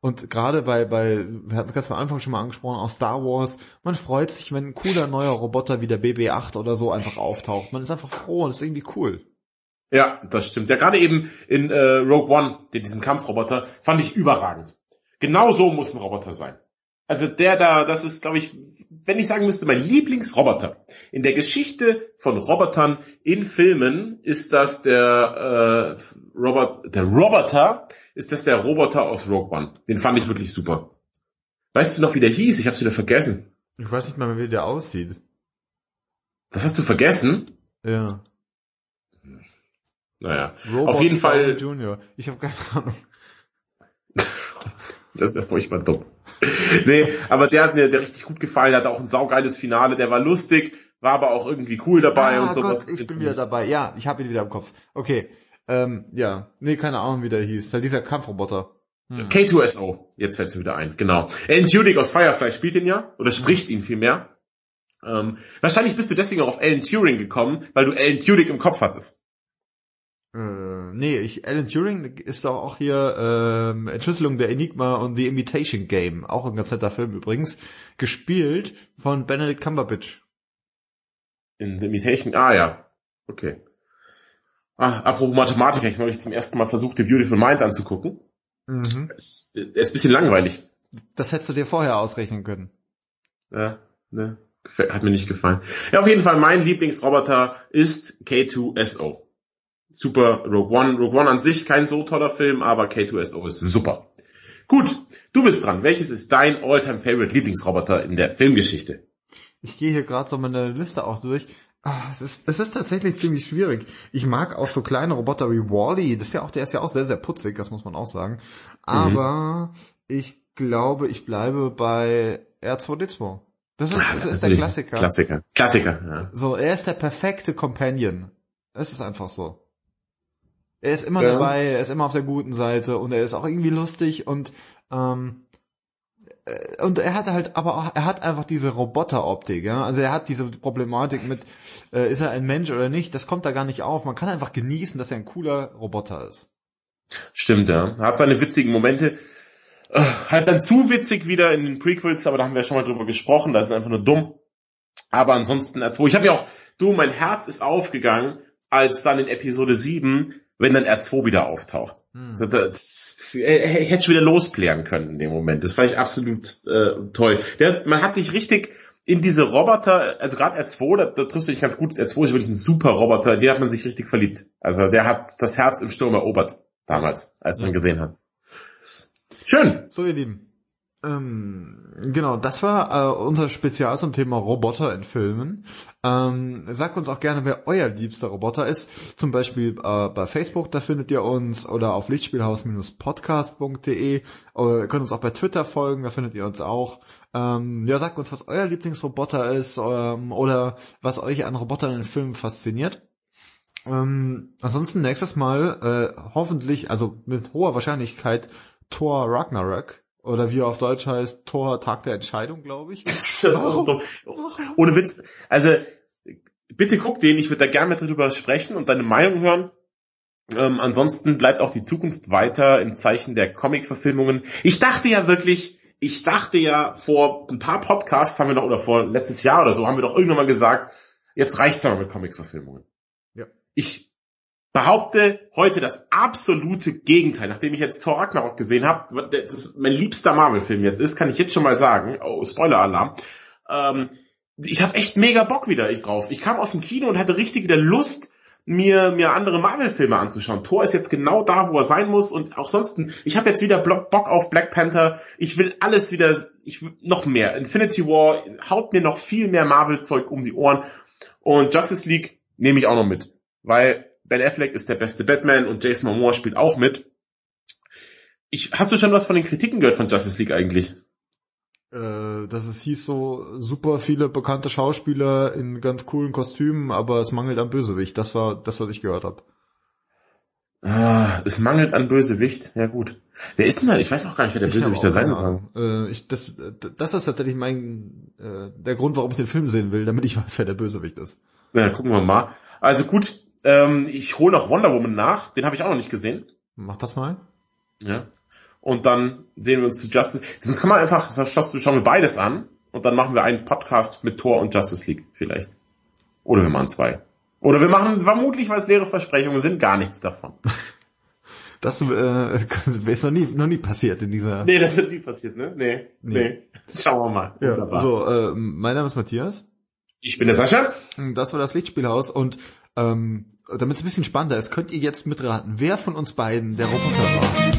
Speaker 1: Und gerade bei, bei, wir hatten es ganz am Anfang schon mal angesprochen, auch Star Wars, man freut sich, wenn ein cooler neuer Roboter wie der BB-8 oder so einfach auftaucht. Man ist einfach froh und ist irgendwie cool.
Speaker 2: Ja, das stimmt. Ja, gerade eben in äh, Rogue One, diesen Kampfroboter, fand ich überragend. Genau so muss ein Roboter sein. Also der da, das ist, glaube ich, wenn ich sagen müsste, mein Lieblingsroboter. In der Geschichte von Robotern in Filmen ist das der äh, Robot, der Roboter, ist das der Roboter aus Rogue One. Den fand ich wirklich super. Weißt du noch, wie der hieß? Ich hab's wieder vergessen.
Speaker 1: Ich weiß nicht mal, wie der aussieht.
Speaker 2: Das hast du vergessen?
Speaker 1: Ja.
Speaker 2: Naja, Robot auf jeden Fall.
Speaker 1: Junior. Ich habe keine Ahnung.
Speaker 2: das ist ja furchtbar dumm. nee, aber der hat mir der richtig gut gefallen, der hatte auch ein saugeiles Finale, der war lustig, war aber auch irgendwie cool dabei
Speaker 1: ah,
Speaker 2: und sowas.
Speaker 1: Gott, ich bin wieder dabei. Ja, ich habe ihn wieder im Kopf. Okay. Ähm, ja, nee, keine Ahnung, wie der hieß. Halt dieser Kampfroboter.
Speaker 2: Hm. K2SO, jetzt fällt es wieder ein, genau. Alan Tudyk aus Firefly spielt ihn ja, oder spricht ihn vielmehr. Ähm, wahrscheinlich bist du deswegen auch auf Alan Turing gekommen, weil du Alan Tudyk im Kopf hattest.
Speaker 1: Äh, nee, ich, Alan Turing ist doch auch hier ähm, Entschlüsselung der Enigma und The Imitation Game, auch ein ganz netter Film übrigens, gespielt von Benedict Cumberbatch.
Speaker 2: In The Imitation, ah ja, okay. Ah, apropos Mathematiker, ich neulich zum ersten Mal versucht, The Beautiful Mind anzugucken. Mhm. Es, er ist ein bisschen langweilig.
Speaker 1: Das hättest du dir vorher ausrechnen können.
Speaker 2: Ja, ne, hat mir nicht gefallen. Ja, auf jeden Fall, mein Lieblingsroboter ist K2SO super Rogue One. Rogue One an sich kein so toller Film, aber K2SO ist super. Gut, du bist dran. Welches ist dein Alltime favorite Lieblingsroboter in der Filmgeschichte?
Speaker 1: Ich gehe hier gerade so meine Liste auch durch. Ah, es ist, es ist tatsächlich ziemlich schwierig. Ich mag auch so kleine Roboter wie Wally. Das ist ja auch, der ist ja auch sehr, sehr putzig, das muss man auch sagen. Aber mhm. ich glaube, ich bleibe bei R2D2. Das ist, das ist der Klassiker.
Speaker 2: Klassiker. Klassiker, ja.
Speaker 1: So, er ist der perfekte Companion. Es ist einfach so. Er ist immer ja. dabei, er ist immer auf der guten Seite und er ist auch irgendwie lustig und ähm, äh, und er hat halt, aber auch, er hat einfach diese Roboteroptik, ja. Also er hat diese Problematik mit, äh, ist er ein Mensch oder nicht, das kommt da gar nicht auf. Man kann einfach genießen, dass er ein cooler Roboter ist.
Speaker 2: Stimmt, ja. Er hat seine witzigen Momente. Äh, halt dann zu witzig wieder in den Prequels, aber da haben wir ja schon mal drüber gesprochen, das ist einfach nur dumm. Aber ansonsten, als wo ich habe ja auch, du, mein Herz ist aufgegangen, als dann in Episode 7 wenn dann R2 wieder auftaucht. Hm. Das, das, er, er hätte schon wieder losklären können in dem Moment. Das fand ich absolut äh, toll. Der, man hat sich richtig in diese Roboter, also gerade R2, da, da triffst du dich ganz gut. R2 ist wirklich ein super Roboter, in den hat man sich richtig verliebt. Also der hat das Herz im Sturm erobert, damals, als man gesehen hat. Schön.
Speaker 1: So, ihr Lieben. Ähm, genau, das war äh, unser Spezial zum Thema Roboter in Filmen. Ähm, sagt uns auch gerne, wer euer liebster Roboter ist. Zum Beispiel äh, bei Facebook, da findet ihr uns, oder auf lichtspielhaus-podcast.de. Oder ihr könnt uns auch bei Twitter folgen, da findet ihr uns auch. Ähm, ja, sagt uns, was euer Lieblingsroboter ist ähm, oder was euch an Robotern in Filmen fasziniert. Ähm, ansonsten nächstes Mal äh, hoffentlich, also mit hoher Wahrscheinlichkeit, Thor Ragnarök oder wie er auf Deutsch heißt, Tor Tag der Entscheidung, glaube ich. das ist
Speaker 2: oh, dumm. Ohne Witz. Also, bitte guck den, ich würde da gerne mit drüber sprechen und deine Meinung hören. Ähm, ansonsten bleibt auch die Zukunft weiter im Zeichen der Comic-Verfilmungen. Ich dachte ja wirklich, ich dachte ja vor ein paar Podcasts haben wir noch, oder vor letztes Jahr oder so, haben wir doch irgendwann mal gesagt, jetzt reicht's aber mit Comic-Verfilmungen. Ja. Ich behaupte heute das absolute Gegenteil. Nachdem ich jetzt Thor Ragnarok gesehen habe, das mein liebster Marvel-Film jetzt ist, kann ich jetzt schon mal sagen, oh, Spoiler-Alarm, ähm, ich habe echt mega Bock wieder ich drauf. Ich kam aus dem Kino und hatte richtig wieder Lust, mir mir andere Marvel-Filme anzuschauen. Thor ist jetzt genau da, wo er sein muss und auch sonst, ich habe jetzt wieder Bock auf Black Panther. Ich will alles wieder, ich will noch mehr. Infinity War haut mir noch viel mehr Marvel-Zeug um die Ohren und Justice League nehme ich auch noch mit, weil Ben Affleck ist der beste Batman und Jason Momoa spielt auch mit. Ich, hast du schon was von den Kritiken gehört von Justice League eigentlich?
Speaker 1: Äh, dass es hieß so super viele bekannte Schauspieler in ganz coolen Kostümen, aber es mangelt an Bösewicht. Das war das, was ich gehört habe.
Speaker 2: Ah, es mangelt an Bösewicht. Ja gut. Wer ist denn da? Ich weiß auch gar nicht, wer der ich Bösewicht da sein soll.
Speaker 1: Äh, ich, das, das ist tatsächlich mein äh, der Grund, warum ich den Film sehen will, damit ich weiß, wer der Bösewicht ist.
Speaker 2: Na, gucken wir mal. Also gut, ähm, ich hole noch Wonder Woman nach, den habe ich auch noch nicht gesehen.
Speaker 1: Mach das mal.
Speaker 2: Ja. Und dann sehen wir uns zu Justice. Sonst kann man einfach, schauen wir beides an und dann machen wir einen Podcast mit Thor und Justice League vielleicht. Oder wir machen zwei. Oder wir machen vermutlich, weil es leere Versprechungen sind, gar nichts davon.
Speaker 1: Das äh, ist noch nie, noch nie passiert in dieser.
Speaker 2: Nee, das ist nie passiert, ne? Nee. Nee. nee. Schauen wir mal.
Speaker 1: Ja, so, äh, mein Name ist Matthias.
Speaker 2: Ich bin der Sascha.
Speaker 1: Das war das Lichtspielhaus und ähm, damit es ein bisschen spannender ist, könnt ihr jetzt mitraten, wer von uns beiden der Roboter war.